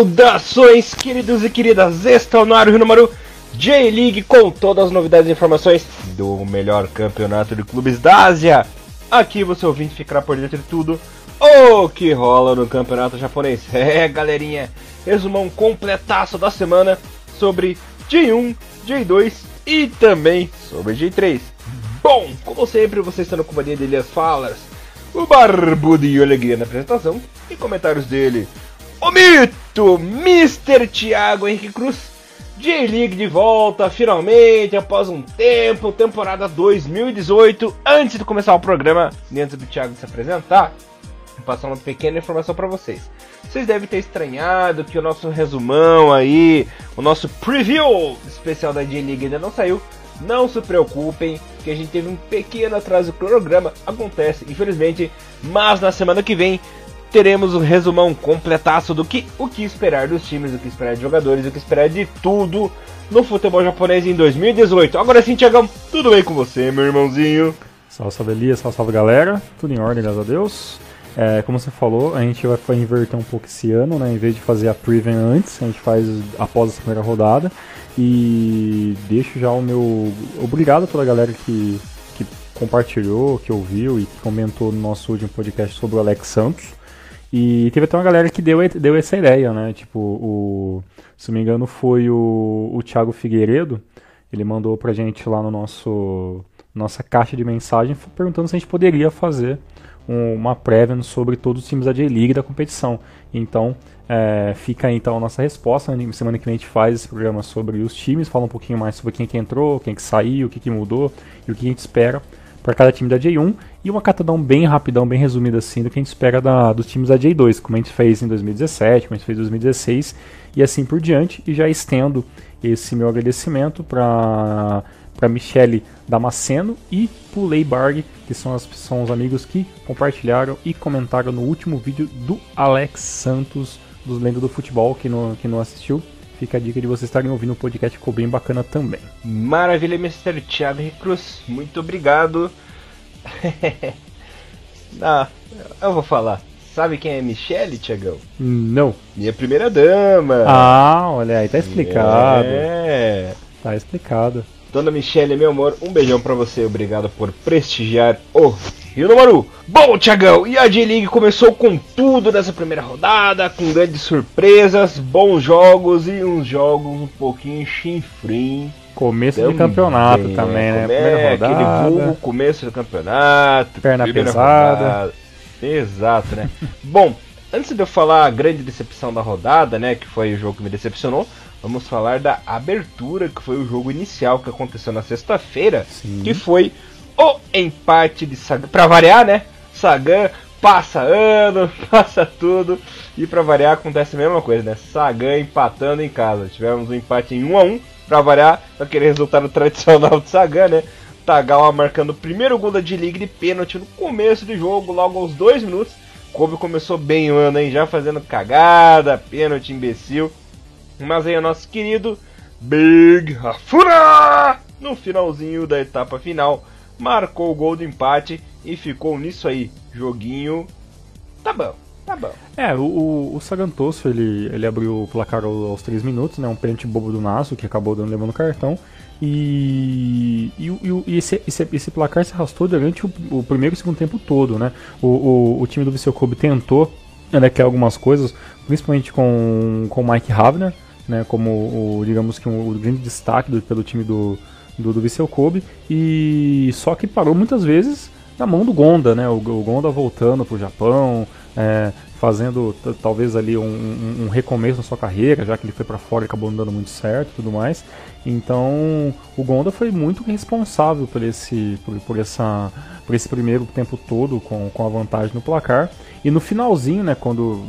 Saudações, queridos e queridas! Este é o número J-League com todas as novidades e informações do melhor campeonato de clubes da Ásia. Aqui você ouvinte ficará por dentro de tudo o que rola no campeonato japonês. É, galerinha, resumão completaço da semana sobre J1, J2 e também sobre J3. Bom, como sempre, você está na companhia de Elias Falas, o Barbudo e Alegria na apresentação e comentários dele, o mito, Mr. Thiago Henrique Cruz, J-League de volta, finalmente, após um tempo, temporada 2018. Antes de começar o programa, antes do Thiago se apresentar, vou passar uma pequena informação para vocês. Vocês devem ter estranhado que o nosso resumão aí, o nosso preview especial da J-League ainda não saiu. Não se preocupem, que a gente teve um pequeno atraso no cronograma, acontece, infelizmente, mas na semana que vem teremos um resumão completaço do que o que esperar dos times, o que esperar de jogadores, o que esperar de tudo no futebol japonês em 2018. Agora sim, Tiagão, tudo bem com você, meu irmãozinho? Salve, salve Elias, salve, salve galera, tudo em ordem, graças a Deus. É, como você falou, a gente vai inverter um pouco esse ano, né? Em vez de fazer a preview antes, a gente faz após a primeira rodada. E deixo já o meu obrigado pela galera que, que compartilhou, que ouviu e que comentou no nosso último podcast sobre o Alex Santos. E teve até uma galera que deu, deu essa ideia, né? Tipo, o, se não me engano, foi o, o Thiago Figueiredo. Ele mandou pra gente lá no nosso nossa caixa de mensagem perguntando se a gente poderia fazer um, uma prévia sobre todos os times da J-League da competição. Então, é, fica aí então a nossa resposta. Né? Semana que vem a gente faz esse programa sobre os times, fala um pouquinho mais sobre quem que entrou, quem que saiu, o que, que mudou e o que a gente espera para cada time da J1 e uma catadão bem rapidão, bem resumida assim do que a gente espera da, dos times da J2, como a gente fez em 2017, como a gente fez em 2016 e assim por diante. E já estendo esse meu agradecimento para para Michele Damasceno e Pulei Barg, que são, as, são os amigos que compartilharam e comentaram no último vídeo do Alex Santos, dos Lendas do Futebol, que não, que não assistiu. Fica a dica de vocês estarem ouvindo o podcast, ficou bem bacana também. Maravilha, Mr. Thiago Cruz, muito obrigado. ah, eu vou falar. Sabe quem é Michelle, Tiagão? Não. Minha primeira dama. Ah, olha aí, tá explicado. É. Tá explicado. Dona Michelle, meu amor, um beijão para você. Obrigado por prestigiar o Rio do Maru. Bom, Tiagão, e a J-League começou com tudo nessa primeira rodada, com grandes surpresas, bons jogos e uns jogos um pouquinho chinfrim. Começo de campeonato também, né? Primeira rodada. Aquele vulgo começo do campeonato. Perna pesada. Rodada. Exato, né? Bom, antes de eu falar a grande decepção da rodada, né? Que foi o jogo que me decepcionou vamos falar da abertura, que foi o jogo inicial que aconteceu na sexta-feira, que foi o empate de Sagan. Pra variar, né? Sagan passa ano, passa tudo, e pra variar acontece a mesma coisa, né? Sagan empatando em casa. Tivemos um empate em 1 a 1 pra variar, aquele resultado tradicional de Sagan, né? Tagawa marcando o primeiro gol da D-League de pênalti no começo do jogo, logo aos 2 minutos. Kobe começou bem o ano, hein? Já fazendo cagada, pênalti imbecil. Mas aí o nosso querido Big Rafuna, no finalzinho da etapa final, marcou o gol do empate e ficou nisso aí. Joguinho. Tá bom, tá bom. É, o, o Sagantoso ele, ele abriu o placar aos 3 minutos, né? Um pênalti bobo do Nasso que acabou dando levando cartão. E, e, e esse, esse, esse, placar se arrastou durante o, o, primeiro e segundo tempo todo, né? O, o, o time do Viseu Kobe tentou né, algumas coisas, principalmente com o Mike Havner, né, como o, digamos que um, o grande destaque do, pelo time do, do, do Vissel Kobe, e só que parou muitas vezes na mão do Gonda, né, o, o Gonda voltando para o Japão, é, fazendo talvez ali um, um, um, recomeço na sua carreira, já que ele foi para fora e acabou não dando muito certo e tudo mais. Então o Gonda foi muito responsável por esse, por, por, essa, por esse primeiro tempo todo com, com a vantagem no placar. E no finalzinho, né, quando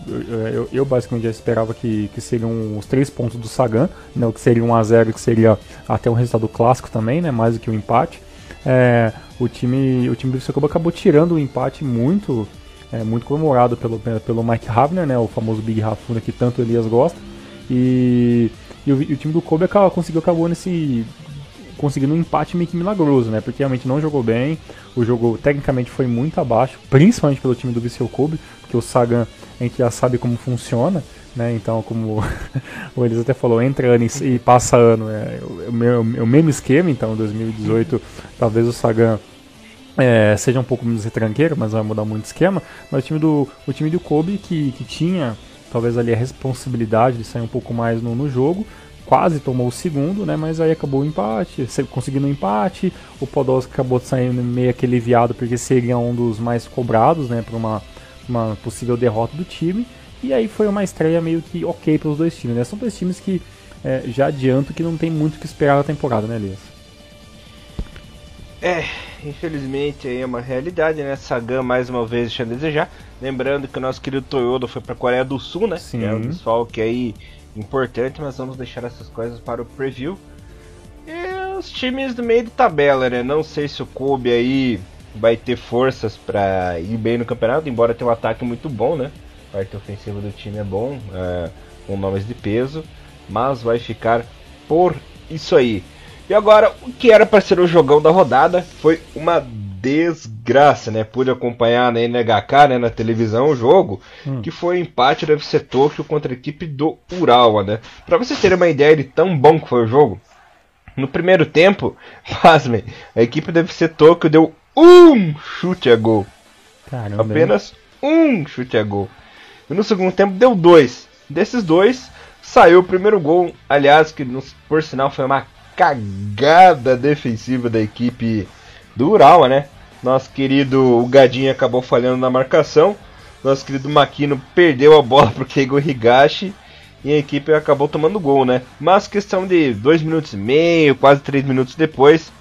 eu, eu basicamente já esperava que, que seriam os três pontos do Sagan, né, o que seria um a 0 que seria até um resultado clássico também, né, mais do que um empate. É, o time, o time do Vicecoba acabou tirando o empate muito é, muito comemorado pelo, pelo Mike Havner, né, o famoso Big Rafuna que tanto Elias gosta. E, e, o, e o, time do Kobe acabou, conseguiu acabou nesse conseguindo um empate meio que milagroso, né? Porque realmente não jogou bem, o jogo tecnicamente foi muito abaixo, principalmente pelo time do Viseu Kobe, porque o Sagan a gente já sabe como funciona, né? Então, como o Elis até falou, entra ano e, passa ano, é o, meu, o mesmo esquema, então 2018 talvez o Sagan é, seja um pouco menos retranqueiro, mas vai mudar muito o esquema. Mas o time do, o time do Kobe, que, que tinha talvez ali a responsabilidade de sair um pouco mais no, no jogo, quase tomou o segundo, né? Mas aí acabou o empate, conseguindo o um empate. O Podolski acabou saindo meio aquele aliviado porque seria um dos mais cobrados, né? Para uma, uma possível derrota do time. E aí foi uma estreia meio que ok para os dois times, né? São dois times que é, já adianto que não tem muito o que esperar da temporada, né, Elias? É, infelizmente aí é uma realidade, né? Sagan mais uma vez deixa a desejar. Lembrando que o nosso querido Toyota foi para a Coreia do Sul, né? Sim. Que é um desfalque aí importante, mas vamos deixar essas coisas para o preview. E os times do meio de tabela, né? Não sei se o Kobe aí vai ter forças para ir bem no campeonato, embora tenha um ataque muito bom, né? A parte ofensiva do time é bom, é, com nomes de peso, mas vai ficar por isso aí. E agora, o que era para ser o jogão da rodada foi uma desgraça, né? Pude acompanhar na NHK, né, na televisão, o jogo, hum. que foi o empate do FC Tokyo contra a equipe do Urawa, né? Pra vocês terem uma ideia de tão bom que foi o jogo, no primeiro tempo, pasmem, a equipe do FC Tokyo deu um chute a gol. Caramba, Apenas um chute a gol. E no segundo tempo deu dois. Desses dois, saiu o primeiro gol, aliás, que por sinal foi uma cagada defensiva da equipe do né? Nosso querido o Gadinho acabou falhando na marcação. Nosso querido Makino perdeu a bola para o Keigo Higashi e a equipe acabou tomando gol, né? Mas questão de dois minutos e meio, quase três minutos depois,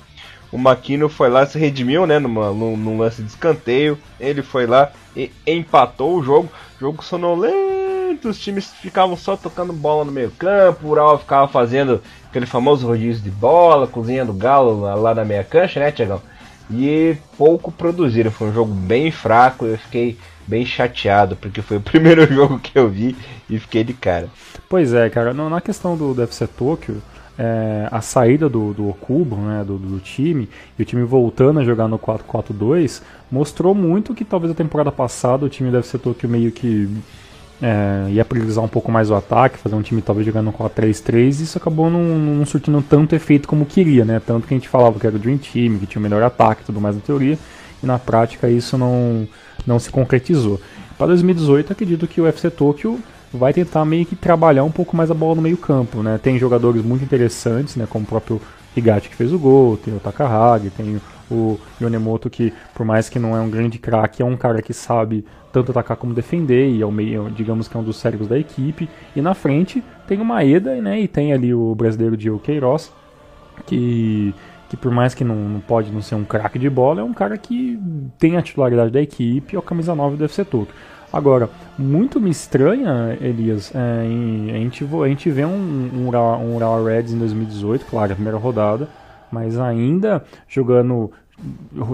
o Makino foi lá se redimiu, né? Numa, num, num lance de escanteio, ele foi lá e empatou o jogo. Jogo sonolento, os times ficavam só tocando bola no meio campo, o Ural ficava fazendo aquele famoso rodízio de bola, cozinhando galo lá, lá na meia cancha, né, Tiagão? E pouco produziram, foi um jogo bem fraco, eu fiquei bem chateado, porque foi o primeiro jogo que eu vi e fiquei de cara. Pois é, cara, na questão do, do FC Tokyo, é, a saída do, do Okubo, né, do, do, time, e o time voltando a jogar no 4-4-2, mostrou muito que talvez a temporada passada o time do FC Tokyo meio que é, ia priorizar um pouco mais o ataque, fazer um time talvez jogando com a 3-3, e isso acabou não, não, surtindo tanto efeito como queria, né? Tanto que a gente falava que era o Dream Team, que tinha o melhor ataque e tudo mais na teoria, e na prática isso não, não se concretizou. Para 2018, acredito que o FC Tokyo vai tentar meio que trabalhar um pouco mais a bola no meio campo, né? Tem jogadores muito interessantes, né? Como o próprio Higati que fez o gol, tem o Takahagi, tem o Yonemoto que, por mais que não é um grande craque, é um cara que sabe tanto atacar como defender e é o meio, digamos que é um dos cérebros da equipe. E na frente tem o Maeda, né? E tem ali o brasileiro Diego Queiroz, que que por mais que não, não pode não ser um craque de bola, é um cara que tem a titularidade da equipe é o camisa 9 do FC Toto. Agora, muito me estranha, Elias, é, em, a, gente, a gente vê um, um, um Ural Reds em 2018, claro, a primeira rodada, mas ainda jogando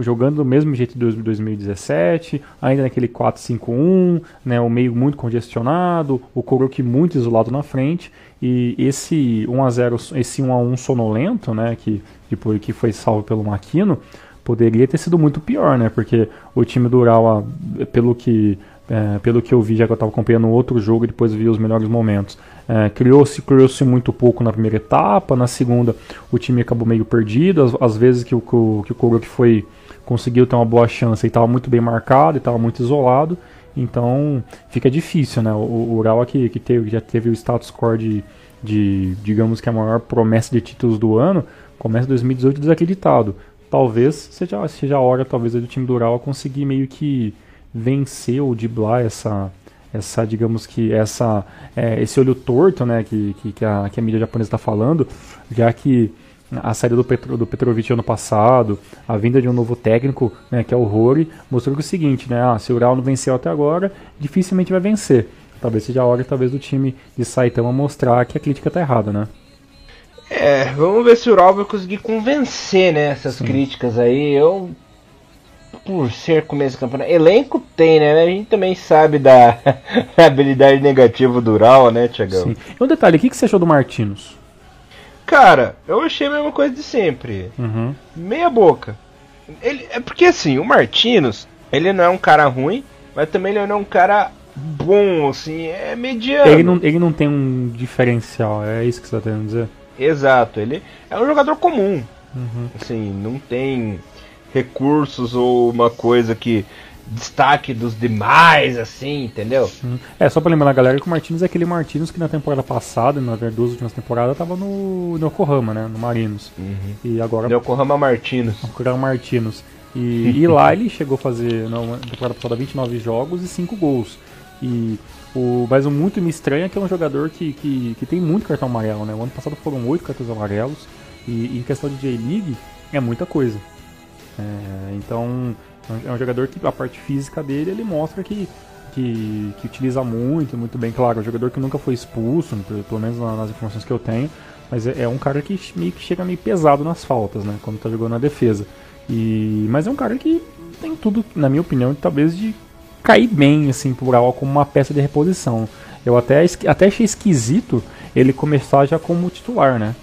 jogando do mesmo jeito de 2017, ainda naquele 4-5-1, né, o meio muito congestionado, o Kuroki muito isolado na frente, e esse 1 a 0 esse 1 a 1 sonolento, né, que depois que foi salvo pelo Maquino, poderia ter sido muito pior, né, porque o time do Ural, pelo que é, pelo que eu vi, já que eu estava acompanhando outro jogo e depois vi os melhores momentos. É, criou-se criou muito pouco na primeira etapa, na segunda o time acabou meio perdido, às, vezes que o, que o Kurok foi conseguiu ter uma boa chance e estava muito bem marcado e estava muito isolado, então fica difícil, né? O, o Ural aqui que teve, já teve o status score de, de, digamos que a maior promessa de títulos do ano, começa 2018 desacreditado. Talvez seja, seja a hora, talvez, do time do Ural conseguir meio que vencer ou driblar essa essa digamos que essa é, esse olho torto né que, que, que, a, que a mídia japonesa está falando já que a saída do, Petro, do Petrovic ano passado, a vinda de um novo técnico, né, que é o Rory, mostrou que é o seguinte, né, ah, se o Ural não venceu até agora, dificilmente vai vencer. Talvez seja a hora talvez do time de Saitama mostrar que a crítica está errada, né? É, vamos ver se o Ural vai conseguir convencer, né, essas Sim. críticas aí. Eu por ser começo do campeonato. Elenco tem, né? A gente também sabe da habilidade negativa do Ural, né, Tiagão? Sim. E um detalhe, o que, que você achou do Martinos? Cara, eu achei a mesma coisa de sempre. Uhum. Meia boca. Ele, é porque assim, o Martinos, ele não é um cara ruim, mas também ele não é um cara bom, assim, é mediano. Ele não, ele não tem um diferencial, é isso que você está querendo dizer? Exato, ele é um jogador comum. Uhum. Assim, não tem recursos ou uma coisa que destaque dos demais, assim, entendeu? É, só pra lembrar a galera que o Martins é aquele Martins que na temporada passada, na verdade, duas últimas temporadas, tava no, no Yokohama, né? No Marinos. Uhum. E agora. Yokohama Martinos. Yokohama Martinos. E, e lá ele chegou a fazer, na temporada passada, 29 jogos e 5 gols. E o, mas o muito me estranha é que é um jogador que, que, que tem muito cartão amarelo, né? O ano passado foram oito cartões amarelos e, e em questão de J-League é muita coisa. É, então é um jogador que a parte física dele ele mostra que, que, que utiliza muito, muito bem. Claro, é um jogador que nunca foi expulso, pelo menos nas informações que eu tenho, mas é, é um cara que meio que chega meio pesado nas faltas, né? Quando tá jogando na defesa. E, mas é um cara que tem tudo, na minha opinião, talvez de cair bem assim pro Ural como uma peça de reposição. Eu até, até achei esquisito ele começar já como titular, né?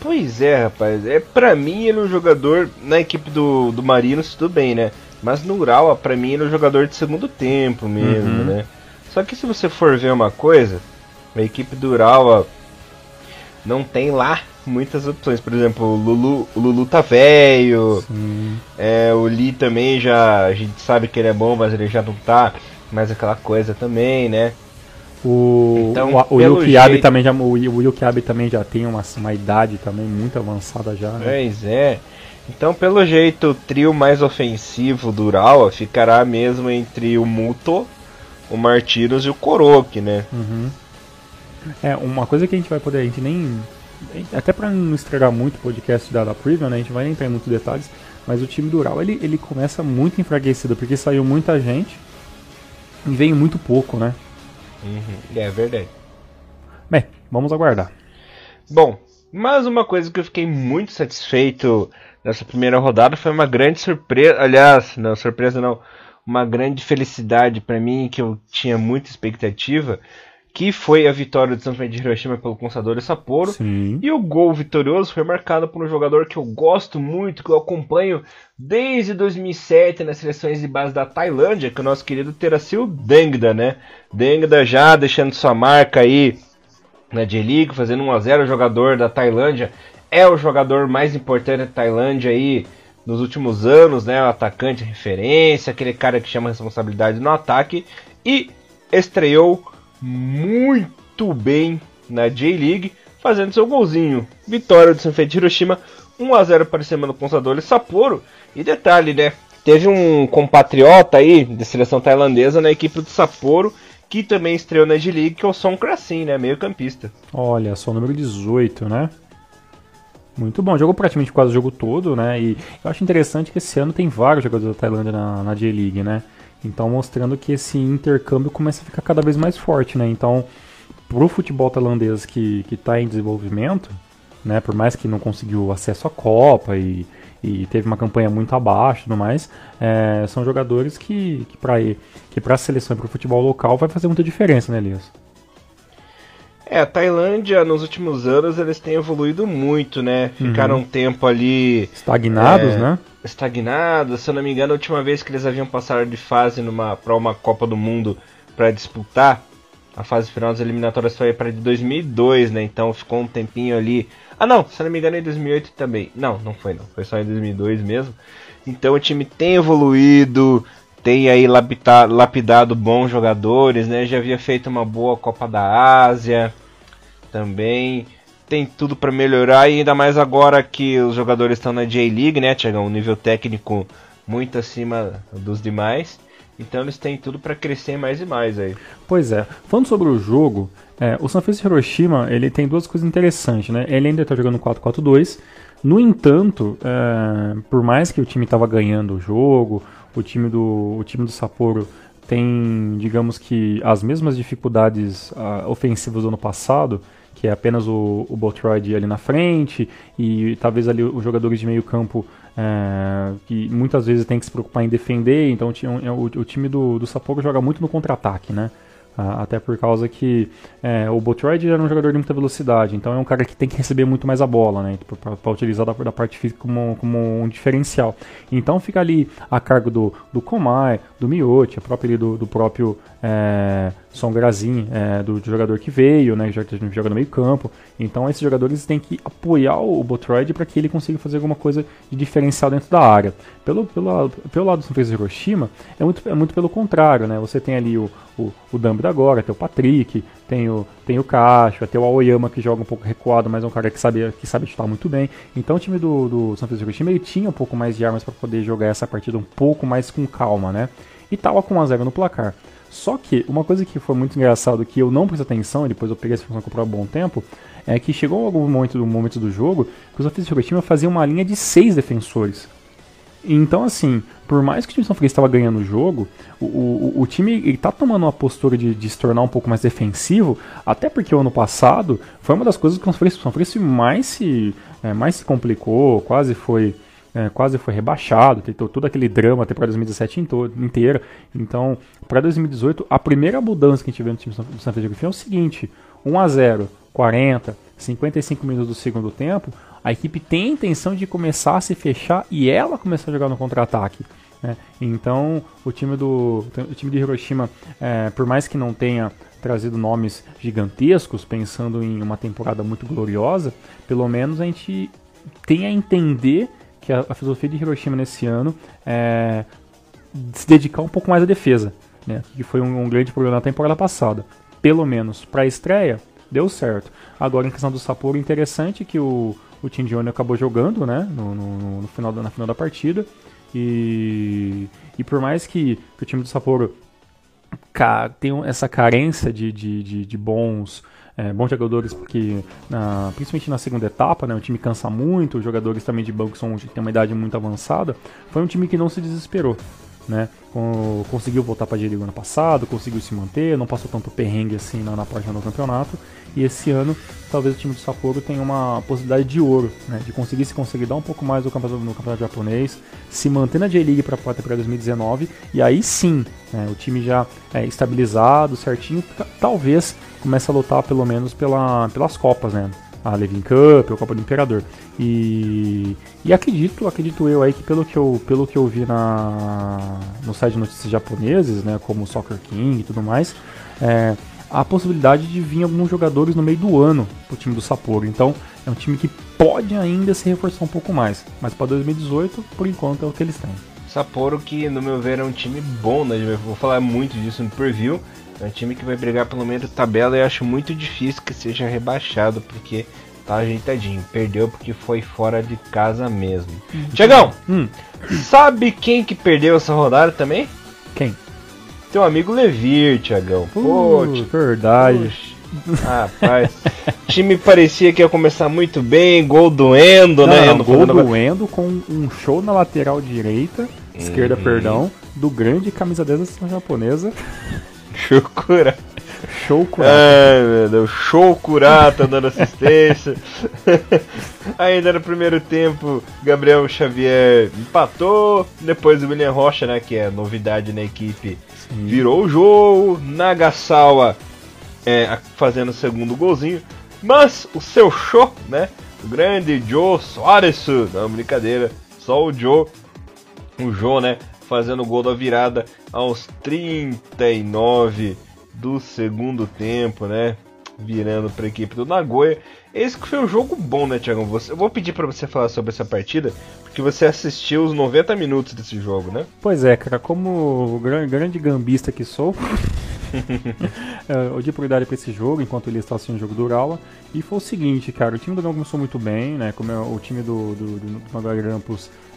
Pois é, rapaz. É, pra mim ele é um jogador na equipe do, do Marinos, tudo bem, né? Mas no Ural, pra mim, ele é um jogador de segundo tempo mesmo, uhum. né? Só que se você for ver uma coisa, a equipe do Ural não tem lá muitas opções. Por exemplo, o Lulu, o Lulu tá velho. É, o Lee também já. A gente sabe que ele é bom, mas ele já não tá mais aquela coisa também, né? O, então, o, o Yukiabe jeito... também já o, o Yukiabe também já tem uma, uma idade também muito avançada já. Né? Pois é. Então, pelo jeito, o trio mais ofensivo do Urawa ficará mesmo entre o Muto, o Martiros e o Koroki, né? Uhum. É, uma coisa que a gente vai poder, a gente nem até para não estragar muito o podcast da, da Preview, né, a gente vai entrar em muitos detalhes, mas o time do Ural ele, ele começa muito enfraquecido, porque saiu muita gente e veio muito pouco, né? Uhum, é verdade. Bem, vamos aguardar. Bom, mais uma coisa que eu fiquei muito satisfeito nessa primeira rodada foi uma grande surpresa, aliás, não surpresa não, uma grande felicidade para mim que eu tinha muita expectativa, que foi a vitória do Santos de Hiroshima pelo Consador Sapporo. Sim. E o gol vitorioso foi marcado por um jogador que eu gosto muito, que eu acompanho desde 2007 nas seleções de base da Tailândia, que é o nosso querido Teracil Dengda, né? Dengda já deixando sua marca aí na J-League, fazendo 1 a 0 o jogador da Tailândia. É o jogador mais importante da Tailândia aí nos últimos anos, né? O atacante referência, aquele cara que chama responsabilidade no ataque e estreou muito bem na J-League, fazendo seu golzinho. Vitória do de Hiroshima, 1 a 0 para cima do Consadole Sapporo. E detalhe, né? Teve um compatriota aí de seleção tailandesa na equipe do Sapporo que também estreou na J-League, que é o Son Krasin, né? Meio campista. Olha, só o número 18, né? Muito bom, jogou praticamente quase o jogo todo, né? E eu acho interessante que esse ano tem vários jogadores da Tailândia na, na J-League, né? Então mostrando que esse intercâmbio começa a ficar cada vez mais forte, né? Então, pro futebol tailandês que está em desenvolvimento, né? Por mais que não conseguiu acesso à Copa e, e teve uma campanha muito abaixo e tudo mais, é, são jogadores que, que para que a seleção e para o futebol local vai fazer muita diferença, né, Elias? É, a Tailândia nos últimos anos eles têm evoluído muito, né? Ficaram uhum. um tempo ali. Estagnados, é, né? Estagnados. Se eu não me engano, a última vez que eles haviam passado de fase numa, para uma Copa do Mundo para disputar, a fase final das eliminatórias foi para de 2002, né? Então ficou um tempinho ali. Ah, não, se eu não me engano, em 2008 também. Não, não foi, não. Foi só em 2002 mesmo. Então o time tem evoluído, tem aí lapidado, bons jogadores, né? Já havia feito uma boa Copa da Ásia também. Tem tudo para melhorar e ainda mais agora que os jogadores estão na J-League, né, Tiagão? Um nível técnico muito acima dos demais. Então eles têm tudo para crescer mais e mais aí. Pois é. Falando sobre o jogo, é, o Sanfrecce Hiroshima ele tem duas coisas interessantes, né? Ele ainda está jogando 4-4-2. No entanto, é, por mais que o time estava ganhando o jogo, o time do, o time do Sapporo tem, digamos que, as mesmas dificuldades uh, ofensivas do ano passado, que é apenas o, o Botroid ali na frente e talvez ali os jogadores de meio campo é, que muitas vezes tem que se preocupar em defender, então o, o, o time do, do Sapporo joga muito no contra-ataque, né? Até por causa que é, o Botroid era um jogador de muita velocidade, então é um cara que tem que receber muito mais a bola, né? Tipo, para utilizar da, da, parte física como, como um diferencial. Então fica ali a cargo do, do Komai, do Miyote, a própria do, do próprio é, Son Grazin, é, do, do, jogador que veio, né? Que já joga no meio campo. Então esses jogadores têm que apoiar o, Botroid para que ele consiga fazer alguma coisa de diferencial dentro da área. Pelo, pelo, pelo lado do de Hiroshima, é muito, é muito pelo contrário, né? Você tem ali o, o, o agora, tem o Patrick, tem o, tem o Cacho, tem o Aoyama que joga um pouco recuado, mas é um cara que sabe, que sabe chutar muito bem. Então o time do, do São Francisco time ele tinha um pouco mais de armas para poder jogar essa partida um pouco mais com calma, né? E tava com 1x0 no placar. Só que uma coisa que foi muito engraçado que eu não prestei atenção, depois eu peguei essa informação por um bom tempo, é que chegou algum momento do momento do jogo que os Francisco time fazia uma linha de seis defensores. Então, assim, por mais que o time de São Francisco estava ganhando o jogo, o, o, o time está tomando uma postura de, de, se tornar um pouco mais defensivo, até porque o ano passado foi uma das coisas que o São Francisco mais se, é, mais se complicou, quase foi. É, quase foi rebaixado, teve todo aquele drama até para 2017 inteira. Então, para 2018, a primeira mudança que a gente vê no time do São Francisco é o seguinte: 1 a 0 40, 55 minutos do segundo tempo, a equipe tem a intenção de começar a se fechar e ela começar a jogar no contra-ataque. Né? Então, o time, do, o time de Hiroshima, é, por mais que não tenha trazido nomes gigantescos, pensando em uma temporada muito gloriosa, pelo menos a gente tem a entender que a, a filosofia de Hiroshima nesse ano é se dedicar um pouco mais à defesa, né? que foi um, um grande problema na temporada passada. Pelo menos para a estreia, deu certo. Agora, em questão do Sapporo, interessante que o, o Tim Johnny acabou jogando, né, no, no, no, final, da, na final da partida. E, e por mais que, que o time do Sapporo tenha essa carência de, de, de, de bons, é, bons jogadores, porque na, principalmente na segunda etapa, né, o time cansa muito, os jogadores também de banco são, têm uma idade muito avançada, foi um time que não se desesperou né? conseguiu voltar para a G-League ano passado, conseguiu se manter, não passou tanto perrengue assim na, na página do campeonato. E esse ano, talvez o time do Sapporo tenha uma possibilidade de ouro, né? De conseguir se consolidar um pouco mais no campeonato, no campeonato japonês, se manter na J-League para a temporada 2019 e aí sim, né, o time já é, estabilizado, certinho, talvez comece a lutar pelo menos pela, pelas copas, né? a Levin Cup, a Copa do Imperador. E, e acredito, acredito eu aí que pelo que eu, pelo que eu vi na, no site de notícias japoneses, né, como Soccer King e tudo mais, é, a possibilidade de vir alguns jogadores no meio do ano pro time do Sapporo. Então é um time que pode ainda se reforçar um pouco mais, mas para 2018, por enquanto, é o que eles têm. Sapporo que, no meu ver, é um time bom, né? Vou falar muito disso no preview. É um time que vai brigar pelo menos tabela e eu acho muito difícil que seja rebaixado, porque tá ajeitadinho. Perdeu porque foi fora de casa mesmo. Hum. Tiagão, hum. sabe quem que perdeu essa rodada também? Quem? Teu amigo Levir, Tiagão. Pô, verdade. Rapaz, time parecia que ia começar muito bem, gol do Endo, não, né? Não, gol do Endo com um show na lateral direita, uhum. esquerda, perdão, do grande camisa 10 da seleção japonesa. Chocura. Show Curata. Ai, meu Deus. Show Curata dando assistência. Ainda no primeiro tempo, Gabriel Xavier empatou. Depois o William Rocha, né, que é novidade na equipe, Sim. virou o jogo. Nagasawa é, fazendo o segundo golzinho. Mas o seu show, né? O grande Joe Soares, não brincadeira, só o Joe, o Joe, né? Fazendo o gol da virada aos 39 do segundo tempo, né? Virando para a equipe do Nagoya. Esse que foi um jogo bom, né, Thiago? Eu vou pedir para você falar sobre essa partida, porque você assistiu os 90 minutos desse jogo, né? Pois é, cara, como grande gambista que sou, eu dei prioridade para esse jogo enquanto ele estava assistindo o jogo do Urawa. E foi o seguinte, cara, o time do Gama começou muito bem, né? Como é o time do, do, do,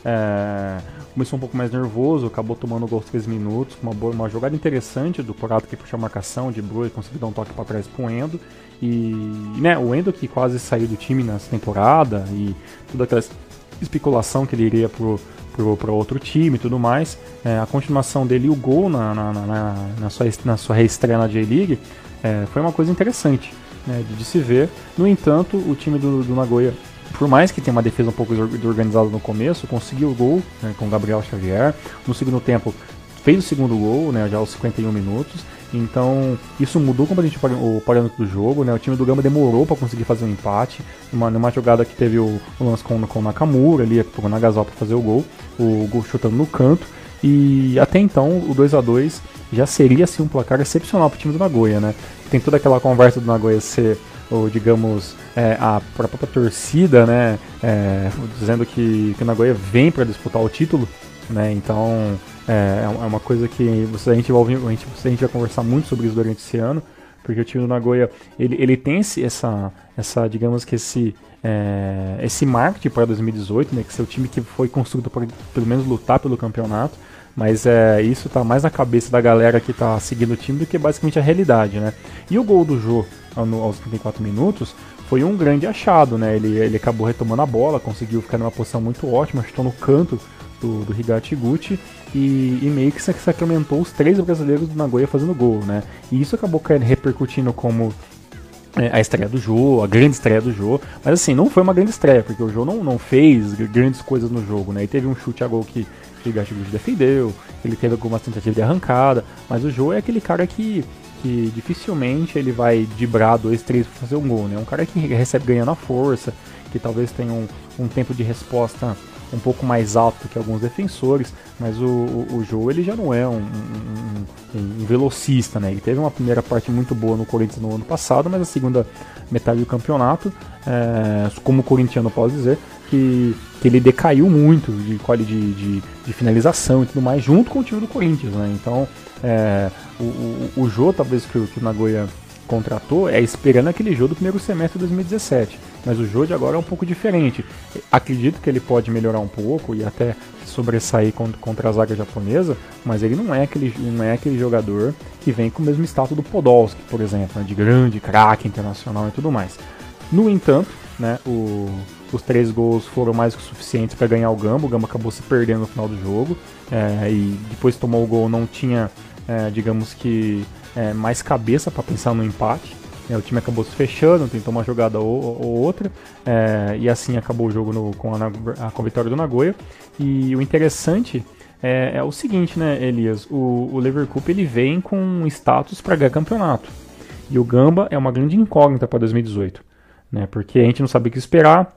é, começou um pouco mais nervoso, acabou tomando o gol aos 3 minutos, uma, boa, uma jogada interessante do Corato que puxou a marcação de Brui, conseguiu dar um toque para trás pro Endo. E né, o Endo que quase saiu do time nessa temporada e toda aquela especulação que ele iria pro, para outro time e tudo mais. É, a continuação dele e o gol na, na, na, na, sua, na sua reestreia na J-League é, foi uma coisa interessante né, de, de, se ver. No entanto, o time do, do Nagoya por mais que tenha uma defesa um pouco organizada no começo, conseguiu o gol né, com o Gabriel Xavier. No segundo tempo, fez o segundo gol, né, já aos 51 minutos. Então, isso mudou completamente o parâmetro do jogo, né? O time do Gamba demorou para conseguir fazer um empate, numa, jogada que teve o, o lance com, com o Nakamura ali, com o Nagasal para fazer o gol, o gol chutando no canto. E até então, o 2 a 2 já seria assim um placar excepcional para o time do Nagoya, né? Tem toda aquela conversa do Nagoya ser, ou digamos, é, a própria torcida, né? É, dizendo que, que o Nagoya vem para disputar o título, né? Então é, é uma coisa que a gente, vai, a, gente, a gente vai conversar muito sobre isso durante esse ano, porque o time do Nagoya ele, ele tem esse, essa, essa, digamos que esse, é, esse marketing para 2018, né? Que ser o time que foi construído para pelo menos lutar pelo campeonato. Mas é, isso tá mais na cabeça da galera que tá seguindo o time do que basicamente a realidade, né? E o gol do Jô aos 34 minutos foi um grande achado, né? Ele, ele acabou retomando a bola, conseguiu ficar numa posição muito ótima, chutou no canto do, do Higachi Gucci e, e, meio que sacramentou os três brasileiros do Nagoya fazendo gol, né? E isso acabou repercutindo como é, a estreia do Jô, a grande estreia do Jô, mas assim, não foi uma grande estreia, porque o Jô não, não fez grandes coisas no jogo, né? E teve um chute a gol que que Gatiguchi defendeu, ele teve algumas tentativas de arrancada, mas o Joe é aquele cara que, que dificilmente ele vai dibrar dois, três para fazer um gol, né? Um cara que recebe ganhando a força, que talvez tenha um, um tempo de resposta um pouco mais alto que alguns defensores, mas o, o, Joe ele já não é um, um, um, velocista, né? Ele teve uma primeira parte muito boa no Corinthians no ano passado, mas a segunda metade do campeonato, é, como corintiano posso dizer, que, que ele decaiu muito de, de, de, de, finalização e tudo mais, junto com o time do Corinthians, né? Então, é, o, o, o Jô, talvez que, que o Nagoya contratou, é esperando aquele jogo do primeiro semestre de 2017. Mas o jogo de agora é um pouco diferente. Acredito que ele pode melhorar um pouco e até sobressair contra a zaga japonesa, mas ele não é aquele, não é aquele jogador que vem com o mesmo status do Podolski, por exemplo, né? de grande craque internacional e tudo mais. No entanto, né, o, os três gols foram mais que suficientes para ganhar o Gamba. O Gamba acabou se perdendo no final do jogo. É, e depois tomou o gol, não tinha, é, digamos que, é, mais cabeça para pensar no empate. É, o time acabou se fechando, tentou uma jogada ou, ou outra. É, e assim acabou o jogo no, com, a, com a vitória do Nagoya. E o interessante é, é, o seguinte, né, Elias? O, o Leverkusen ele vem com status para ganhar campeonato. E o Gamba é uma grande incógnita para 2018. Né, porque a gente não sabe o que esperar.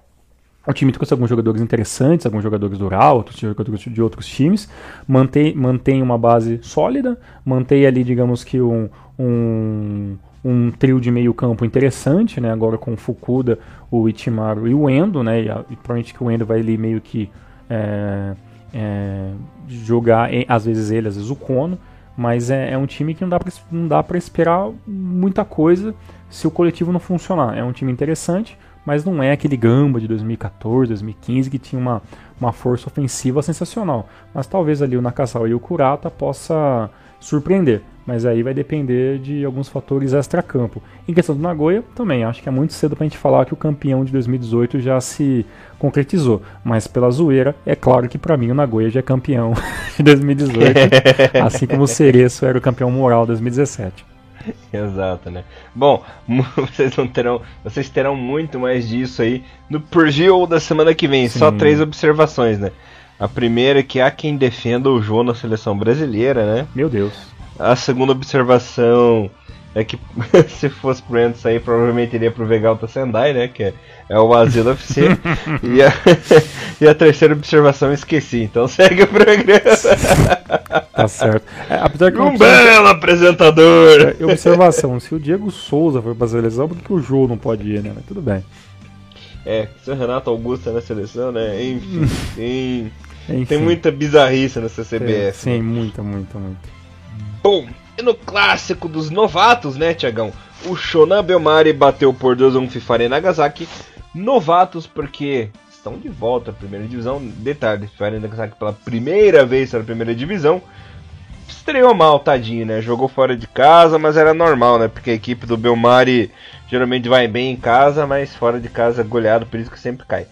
O time trouxe alguns jogadores interessantes, alguns jogadores do Ural, outros jogadores de outros times, mantém, mantém uma base sólida, mantém ali, digamos que um, um, um trio de meio campo interessante, né? agora com o Fukuda, o Itimaru e o Endo, né? e, e provavelmente que o Endo vai ali meio que é, é, jogar, às vezes ele, às vezes o Kono, mas é, é um time que não dá para esperar muita coisa se o coletivo não funcionar. É um time interessante, mas não é aquele Gamba de 2014, 2015 que tinha uma, uma força ofensiva sensacional. Mas talvez ali o Nakasawa e o Kurata possa surpreender, mas aí vai depender de alguns fatores extra-campo. Em questão do Nagoya, também acho que é muito cedo para a gente falar que o campeão de 2018 já se concretizou, mas pela zoeira, é claro que para mim o Nagoya já é campeão de 2018, assim como o Cereço era o campeão moral de 2017. Exato, né? Bom, vocês não terão, vocês terão muito mais disso aí no preview da semana que vem. Sim. Só três observações, né? A primeira é que há quem defenda o João na seleção brasileira, né? Meu Deus. A segunda observação é que se fosse pro Ento sair, provavelmente iria pro Vegalta Sendai, né? Que é, é o Asilo FC. e, a, e a terceira observação esqueci, então segue o programa. Tá certo. É, apesar que um belo apresentador! É, observação, se o Diego Souza for pra seleção, por que o Jô não pode ir, né? Mas tudo bem. É, se o Renato Augusto é na seleção, né? Enfim, tem, Enfim. tem muita bizarrice nessa CBF. sim, né? muita, muita, muita. Bom, e no clássico dos novatos, né, Tiagão? O Shonan Belmari bateu por 2 1 Fifare Nagasaki. Novatos porque estão de volta à primeira divisão. Detalhe, Fifare Nagasaki pela primeira vez na primeira divisão. Estreou mal, tadinho, né? Jogou fora de casa, mas era normal, né? Porque a equipe do Belmari geralmente vai bem em casa, mas fora de casa goleado, por isso que sempre cai.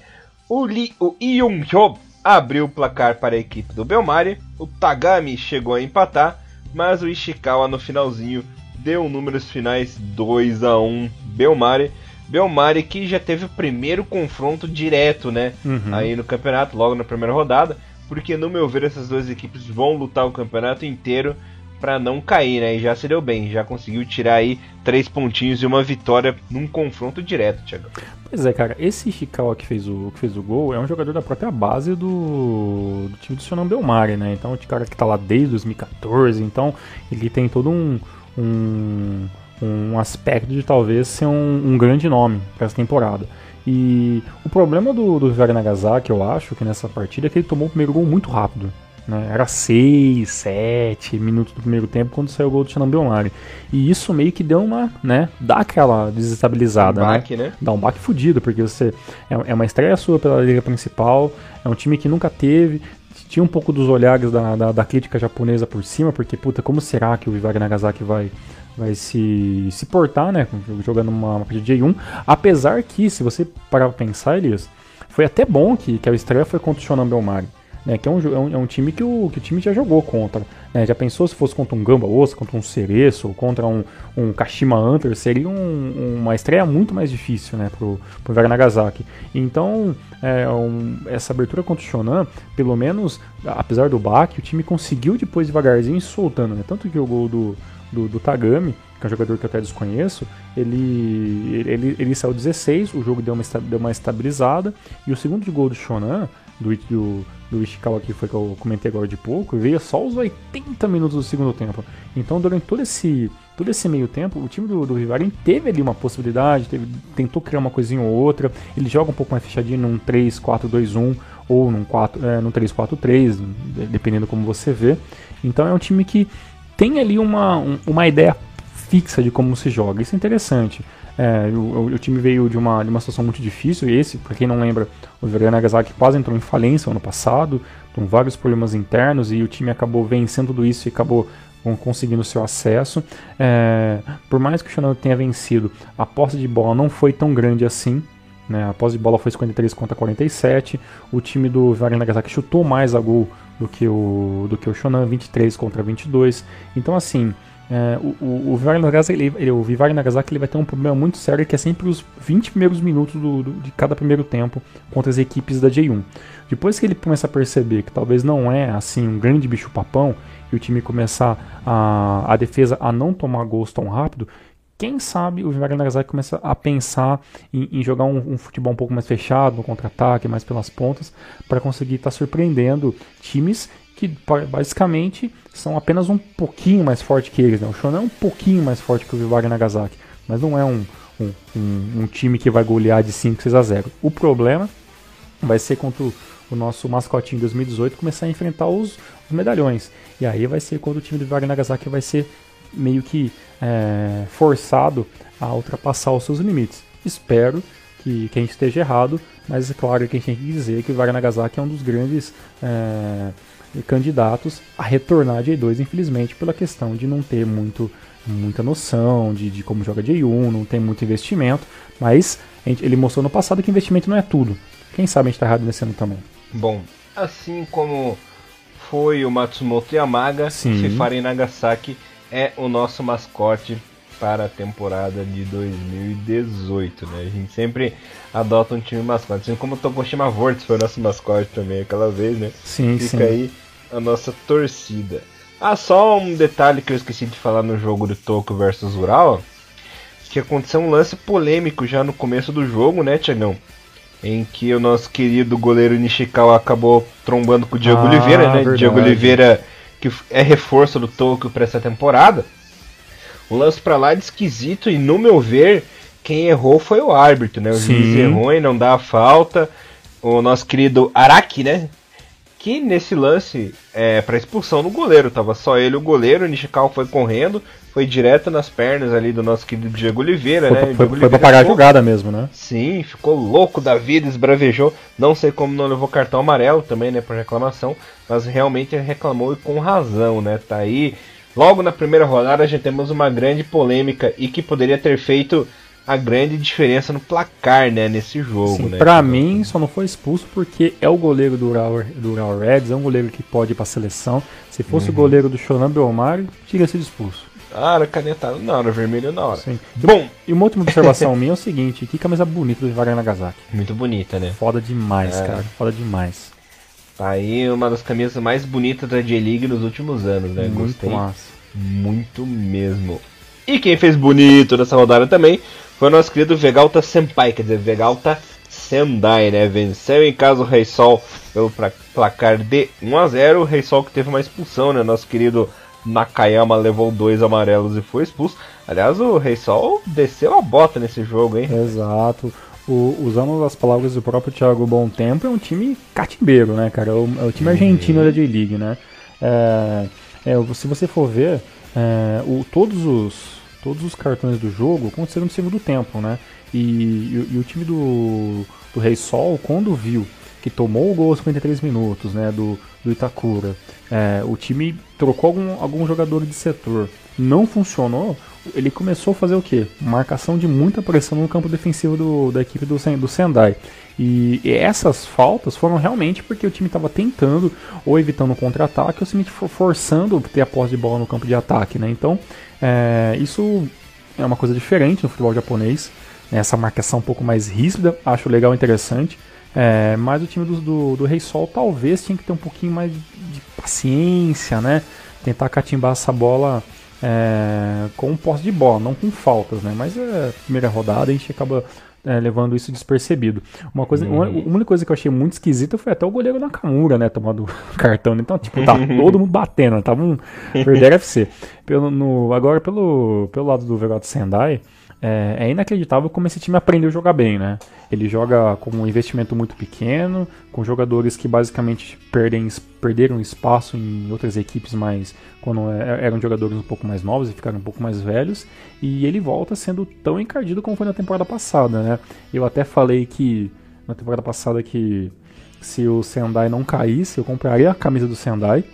O, Lee, o Hyo abriu o placar para a equipe do Belmari. O Tagami chegou a empatar mas o Ishikawa no finalzinho deu números finais 2 a 1 Belmari. Belmari que já teve o primeiro confronto direto, né? Uhum. Aí no campeonato, logo na primeira rodada. Porque, no meu ver, essas duas equipes vão lutar o campeonato inteiro. para não cair, né? E já se deu bem, já conseguiu tirar aí três pontinhos e uma vitória num confronto direto, Thiago. Pois é, cara, esse Ishikawa que fez o, que fez o gol é um jogador da própria base do, do time do Shonan Belmari, né? Então, o cara que tá lá desde 2014, então ele tem todo um, um, um aspecto de talvez ser um, um grande nome para essa temporada. E o problema do, do Vivari Nagasaki, eu acho, que nessa partida é que ele tomou o primeiro gol muito rápido. Né? Era 6, 7 minutos do primeiro tempo quando saiu o gol do Xanan Belmari. E isso meio que deu uma, né? Dá aquela desestabilizada, um baque, né? né? Dá um baque fudido, porque você é, é uma estreia sua pela liga principal, é um time que nunca teve, tinha um pouco dos olhares da, da, da, crítica japonesa por cima, porque, puta, como será que o Vivari Nagasaki vai, vai se, se portar, né, jogando uma, uma partida de 1 apesar que, se você parar pra pensar, Elias, foi até bom que, que a estreia foi contra o Shonan Belmari né, que é um, é um, é um, time que o, que o time já jogou contra. Né, já pensou se fosse contra um Gamba Ossa, contra um Cereço, contra um, um Kashima Hunter, seria um, uma estreia muito mais difícil né, pro, pro Vera Nagasaki. Então, é, essa abertura contra o Shonan, pelo menos, apesar do baque, o time conseguiu depois devagarzinho soltando. Né, tanto que o gol do, do, do Tagami, que é um jogador que eu até desconheço, ele, ele, ele saiu 16, o jogo deu uma, deu uma estabilizada, e o segundo gol do Shonan, do, do do Ishikawa que foi que eu comentei agora de pouco, veio só os 80 minutos do segundo tempo. Então, durante todo esse, todo esse meio tempo, o time do, do Rivarin teve ali uma possibilidade, teve, tentou criar uma coisinha ou outra. Ele joga um pouco mais fechadinho num 3-4-2-1 ou num, 4, é, num 3-4-3, dependendo como você vê. Então, é um time que tem ali uma, um, uma ideia fixa de como se joga. Isso é interessante. É, o, o, time veio de uma, de uma situação muito difícil, e esse, para quem não lembra, o Verena Nagasaki quase entrou em falência ano passado, com vários problemas internos, e o time acabou vencendo tudo isso e acabou conseguindo seu acesso. É, por mais que o Shonan tenha vencido, a posse de bola não foi tão grande assim. Né? A posse de bola foi 53 contra 47. O time do Verena Nagasaki chutou mais a gol do que o, do que o Shonan, 23 contra 22. Então, assim, é, o, o, o Vivari Nagasaki, ele, ele, o Vivari Nagasaki ele vai ter um problema muito sério que é sempre os 20 primeiros minutos do, do, de cada primeiro tempo contra as equipes da J1. Depois que ele começa a perceber que talvez não é assim um grande bicho papão e o time começar a, a defesa a não tomar gols tão rápido, quem sabe o Vivari Nagasaki começa a pensar em, em jogar um, um, futebol um pouco mais fechado, no contra-ataque, mais pelas pontas, para conseguir estar tá surpreendendo times que basicamente são apenas um pouquinho mais forte que eles. Né? O Shonan é um pouquinho mais forte que o Vivari Nagasaki, mas não é um, um, um, um time que vai golear de 5, 6 a 0. O problema vai ser contra o, o nosso mascotinho 2018 começar a enfrentar os, os, medalhões. E aí vai ser quando o time do Vivari Nagasaki vai ser meio que é, forçado a ultrapassar os seus limites. Espero que, que a gente esteja errado, mas é claro que a gente tem que dizer que o Nagasaki é um dos grandes é, candidatos a retornar a J2, infelizmente, pela questão de não ter muito, muita noção de, de como joga J1, não tem muito investimento, mas gente, ele mostrou no passado que investimento não é tudo. Quem sabe a gente está errado nesse ano também. Bom, assim como foi o Matsumoto Yamaga, Sim. Shifari Nagasaki é o nosso mascote para a temporada de 2018, né? A gente sempre adota um time mascote, assim como o Tokushima Vortex foi nosso mascote também aquela vez, né? Sim, Fica sim. aí a nossa torcida. Ah, só um detalhe que eu esqueci de falar no jogo do Tokyo versus Ural, que aconteceu um lance polêmico já no começo do jogo, né, Tiagão? Em que o nosso querido goleiro Nishikawa acabou trombando com o Diego ah, Oliveira, né? Verdade. Diego Oliveira, que é reforço do Tokyo para essa temporada. Um lance pra lá de esquisito e, no meu ver, quem errou foi o árbitro, né? O Sim. juiz errou e não dá a falta. O nosso querido Araki, né? Que nesse lance, é, para expulsão do goleiro, tava só ele o goleiro, o Nishikawa foi correndo, foi direto nas pernas ali do nosso querido Diego Oliveira, foi, né? Foi, Diego foi Oliveira pra pagar ficou, a jogada mesmo, né? Sim, ficou louco da vida, esbravejou. Não sei como não levou cartão amarelo também, né, por reclamação, mas realmente ele reclamou e com razão, né? Tá aí Logo na primeira rodada já temos uma grande polêmica e que poderia ter feito a grande diferença no placar, né, nesse jogo, Sim, né? Pra mim, só não foi expulso porque é o goleiro do Ural, do Ural Reds, é um goleiro que pode ir pra seleção. Se fosse uhum. o goleiro do Shonan Belmari, teria sido expulso. Ah, era canetado na hora, vermelho na hora. Sim. Bom, e uma última observação minha é o seguinte, que camisa bonita do Ivari Nagasaki. Muito bonita, né? Foda demais, é. cara, foda demais. Tá aí uma das camisas mais bonitas da J-League nos últimos anos, né? Muito Gostei. massa. muito mesmo. E quem fez bonito nessa rodada também foi o nosso querido Vegalta Senpai, quer dizer, Vegalta Sendai, né? Venceu em casa o Rei Sol pelo placar de 1 a 0 O Rei Sol que teve uma expulsão, né? Nosso querido Nakayama levou dois amarelos e foi expulso. Aliás, o Rei Sol desceu a bota nesse jogo, hein? Exato. O, usando as palavras do próprio Thiago Bom Tempo, é um time catimbeiro, né, cara? É o, é o time argentino da J-League, né? É, é, se você for ver, é, o, todos, os, todos os cartões do jogo aconteceram no segundo tempo, né? E, e, e o time do, do Rei Sol, quando viu que tomou o gol aos 53 minutos né, do, do Itakura, é, o time trocou algum, algum jogador de setor, não funcionou, ele começou a fazer o quê? Marcação de muita pressão no campo defensivo do, da equipe do, do Sendai. E, essas faltas foram realmente porque o time estava tentando ou evitando o contra-ataque ou simplesmente forçando ter a posse de bola no campo de ataque. Né? Então, é, isso é uma coisa diferente no futebol japonês. Né? Essa marcação um pouco mais ríspida, acho legal e interessante. É, mas o time do, do, do, Rei Sol talvez tinha que ter um pouquinho mais de, de paciência, né? Tentar catimbar essa bola é, com posse de bola, não com faltas, né? Mas é primeira rodada, a gente acaba é, levando isso despercebido. Uma coisa, uhum. uma, uma única coisa que eu achei muito esquisita foi até o goleiro Nakamura, né, tomando cartão. Então, tipo, tá todo mundo batendo, tava um perder FC. Pelo, no, agora pelo, pelo lado do Vegato Sendai, é, é, inacreditável como esse time aprendeu a jogar bem, né? Ele joga com um investimento muito pequeno, com jogadores que basicamente perdem, perderam espaço em outras equipes, mas quando é, eram jogadores um pouco mais novos e ficaram um pouco mais velhos, e ele volta sendo tão encardido como foi na temporada passada, né? Eu até falei que na temporada passada que se o Sendai não caísse, eu compraria a camisa do Sendai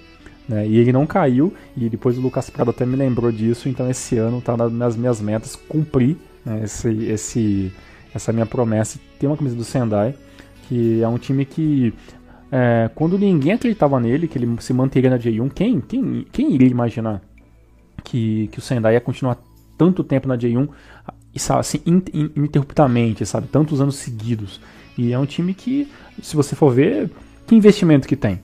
né? E ele não caiu, e depois o Lucas Prado até me lembrou disso, então esse ano está nas minhas metas cumprir né, esse, esse, essa minha promessa. Tem uma camisa do Sendai, que é um time que é, quando ninguém acreditava nele, que ele se manteria na J1, quem, quem, quem iria imaginar que, que o Sendai ia continuar tanto tempo na J1 assim, ininterruptamente, sabe? Tantos anos seguidos. E é um time que, se você for ver, que investimento que tem?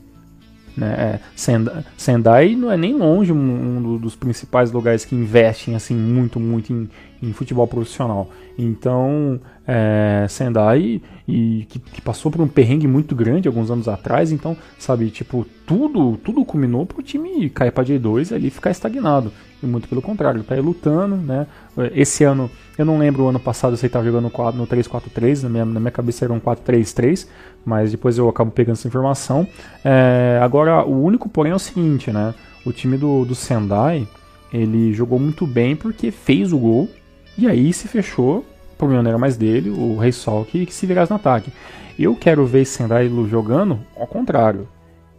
Né? É, Sendai, Sendai não é nem longe um, um, dos principais lugares que investem assim muito, muito em, em futebol profissional. Então, é, Sendai e que, que, passou por um perrengue muito grande alguns anos atrás, então, sabe, tipo, tudo tudo culminou para o time cair para J2 e ali ficar estagnado. E muito pelo contrário, tá aí lutando, né? Esse ano, eu não lembro o ano passado se ele estava jogando no 3-4-3, na minha, na minha cabeça era um 4-3-3, mas depois eu acabo pegando essa informação. É, agora, o único porém é o seguinte, né? O time do, do Sendai, ele jogou muito bem porque fez o gol, e aí se fechou, problema não era mais dele, o Rei Sol que, que se virasse no ataque. Eu quero ver Sendai jogando ao contrário.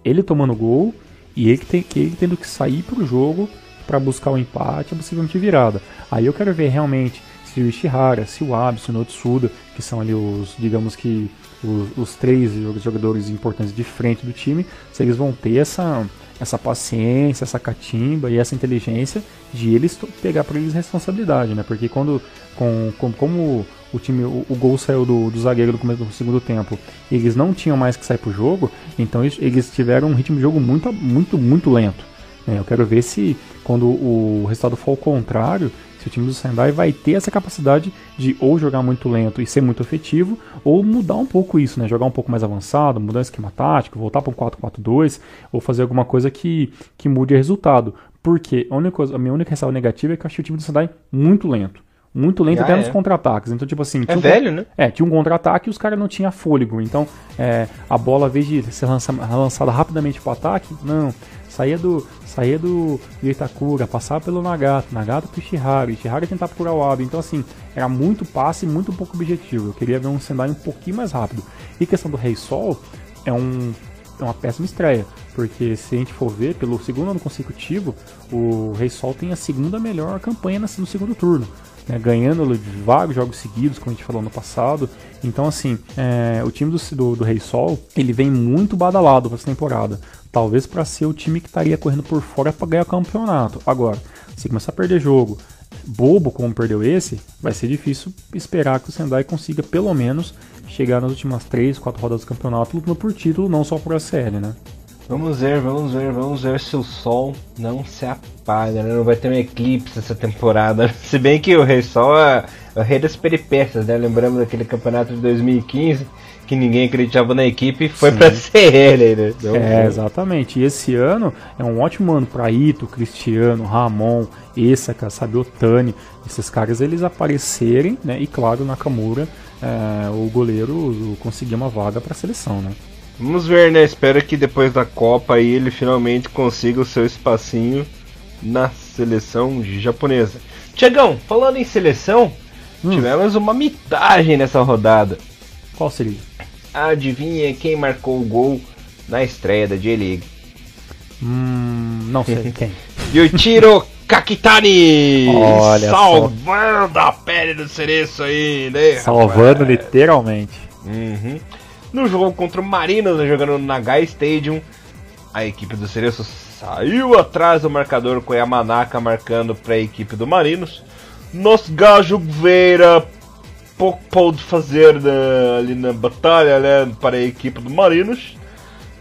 Ele tomando gol e ele, tem, ele tendo que sair para o jogo para buscar o empate, possivelmente virada. Aí eu quero ver realmente se o Ishihara, se o Abe, se o Notsuda, que são ali os, digamos que, os, os três jogadores importantes de frente do time, se eles vão ter essa, essa paciência, essa catimba e essa inteligência de eles pegar para eles responsabilidade, né? Porque quando, com, com, como o time, o, o gol saiu do, do, zagueiro no começo do segundo tempo, eles não tinham mais que sair pro jogo, então eles, tiveram um ritmo de jogo muito, muito, muito lento. É, eu quero ver se quando o resultado for o contrário, se o time do Sendai vai ter essa capacidade de ou jogar muito lento e ser muito efetivo, ou mudar um pouco isso, né? Jogar um pouco mais avançado, mudar o esquema tático, voltar para um 4-4-2, ou fazer alguma coisa que, que mude o resultado. Porque a, única coisa, a minha única ressalva negativa é que eu achei o time do Sendai muito lento. Muito lento até é. nos contra-ataques. Então, tipo assim. É velho, né? É, tinha um contra-ataque e os caras não tinham fôlego. Então, é, a bola, ao invés de ser lançada rapidamente pro ataque, não saía do saía do Itakura, passava pelo Nagata, Nagata pro Ishihara, Ishihara tentar procurar o Abe. Então assim, era muito passe e muito pouco objetivo. Eu queria ver um Sendai um pouquinho mais rápido. E questão do Rei Sol, é um é uma péssima estreia, porque se a gente for ver, pelo segundo ano consecutivo, o Rei Sol tem a segunda melhor campanha no segundo turno né, ganhando vários jogos seguidos, como a gente falou no passado. Então, assim, é, o time do, do, do, Rei Sol ele vem muito badalado para essa temporada. Talvez para ser o time que estaria correndo por fora para ganhar o campeonato. Agora, se começar a perder jogo, bobo como perdeu esse, vai ser difícil esperar que o Sendai consiga pelo menos chegar nas últimas 3, 4 rodas do campeonato lutando por título, não só por a série, né? Vamos ver, vamos ver, vamos ver se o sol não se apaga, né? Não vai ter um eclipse essa temporada. Se bem que o Rei Sol é, é o rei das peripécias, né? Lembramos daquele campeonato de 2015 que ninguém acreditava na equipe e foi para ser ele, né? Então, é, exatamente. E esse ano é um ótimo ano para Ito, Cristiano, Ramon, Essaka, sabe, Otani. Esses caras eles aparecerem, né? E claro, Nakamura, é, o goleiro conseguir uma vaga para a seleção, né? Vamos ver, né? Espero que depois da Copa aí ele finalmente consiga o seu espacinho na seleção japonesa. Tiagão, falando em seleção, hum. tivemos uma mitagem nessa rodada. Qual seria? Adivinha quem marcou o gol na estreia da J-League? Hum, não sei quem. Yuichiro Kakitani! Olha Salvando só. a pele do cereço aí, né? Salvando literalmente. Uhum. No jogo contra o Marinos, né, jogando no Nagai Stadium, a equipe do Cereço saiu atrás do marcador com a Yamanaka marcando para a equipe do Marinos. Nos Gajo Veira pouco pôde fazer né, ali na batalha né, para a equipe do Marinos.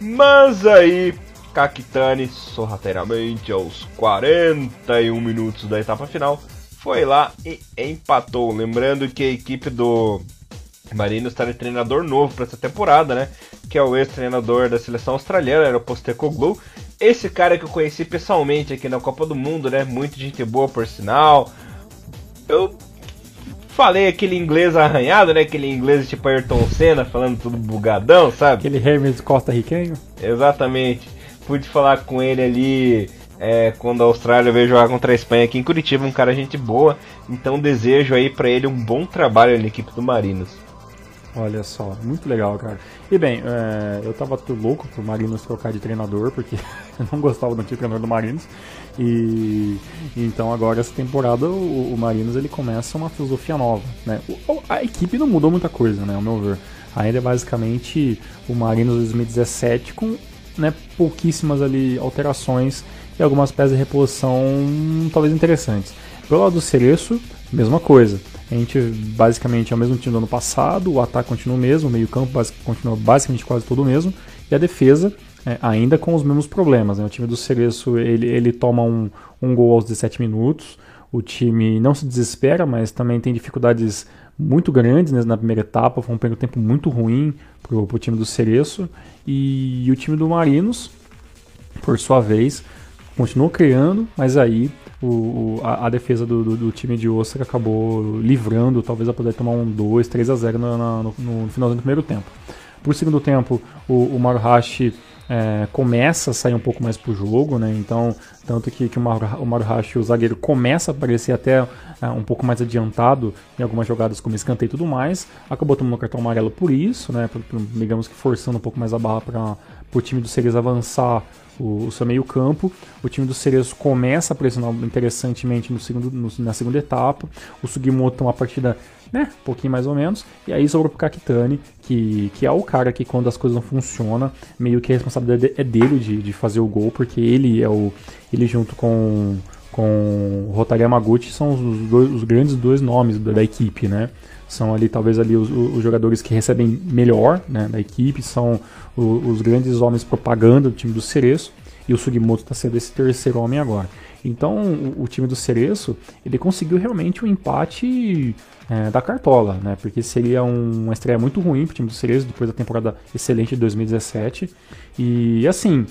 Mas aí Kakitani, sorrateiramente aos 41 minutos da etapa final, foi lá e empatou. Lembrando que a equipe do Marinos está de treinador novo para essa temporada, né? Que é o ex-treinador da seleção australiana, era o Postecoglou. Esse cara que eu conheci pessoalmente aqui na Copa do Mundo, né? Muito gente boa, por sinal. Eu falei aquele inglês arranhado, né? Aquele inglês tipo Ayrton Senna, falando tudo bugadão, sabe? Aquele Hermes Costa Riquenho? Exatamente. Pude falar com ele ali é, quando a Austrália veio jogar contra a Espanha aqui em Curitiba, um cara gente boa. Então desejo aí para ele um bom trabalho na equipe do Marinos. Olha só, muito legal, cara. E bem, é, eu tava louco pro Marinos trocar de treinador, porque eu não gostava do antigo treinador do Marinos. E então agora essa temporada o, o Marinos ele começa uma filosofia nova, né? O, a equipe não mudou muita coisa, né, ao meu ver. Ainda é basicamente o Marinos 2017 com né, pouquíssimas ali alterações e algumas peças de reposição talvez interessantes. Pelo lado do Cereço, mesma coisa. A gente basicamente é o mesmo time do ano passado, o ataque continua o mesmo, o meio-campo continua basicamente quase todo o mesmo, e a defesa é, ainda com os mesmos problemas. Né? O time do Cereço ele, ele toma um, um gol aos 17 minutos, o time não se desespera, mas também tem dificuldades muito grandes né, na primeira etapa. Foi um primeiro tempo muito ruim para o time do Cereço. E, e, o time do Marinos, por sua vez, continuou criando, mas aí o, a, a, defesa do, do, do, time de Osaka acabou livrando, talvez a poder tomar um 2, 3 a 0 no, no, no finalzinho do primeiro tempo. Por segundo tempo, o, o Maruhashi é, começa a sair um pouco mais pro jogo, né? Então, tanto que, que o, o Maruhashi, o zagueiro, começa a aparecer até é, um pouco mais adiantado em algumas jogadas como escanteio e tudo mais. Acabou tomando cartão amarelo por isso, né? Por, por, digamos que forçando um pouco mais a barra para o time do Ceres avançar o, o seu meio campo. O time do Cerezo começa a pressionar interessantemente no segundo, no, na segunda etapa. O Sugimoto tem uma partida né, um pouquinho mais ou menos. E aí sobrou pro Kakitani, que, que é o cara que quando as coisas não funcionam, meio que a responsabilidade é dele de, de fazer o gol, porque ele é o. Ele junto com com o Rotary Yamaguchi são os, dois, os grandes dois nomes da, da, equipe, né? São ali talvez ali os, os, jogadores que recebem melhor né, da equipe, são os, os grandes homens propaganda do time do Cereço e o Sugimoto está sendo esse terceiro homem agora. Então o, o, time do Cereço ele conseguiu realmente um empate é, da cartola, né? Porque seria um, uma estreia muito ruim para o time do Cereço depois da temporada excelente de 2017 e assim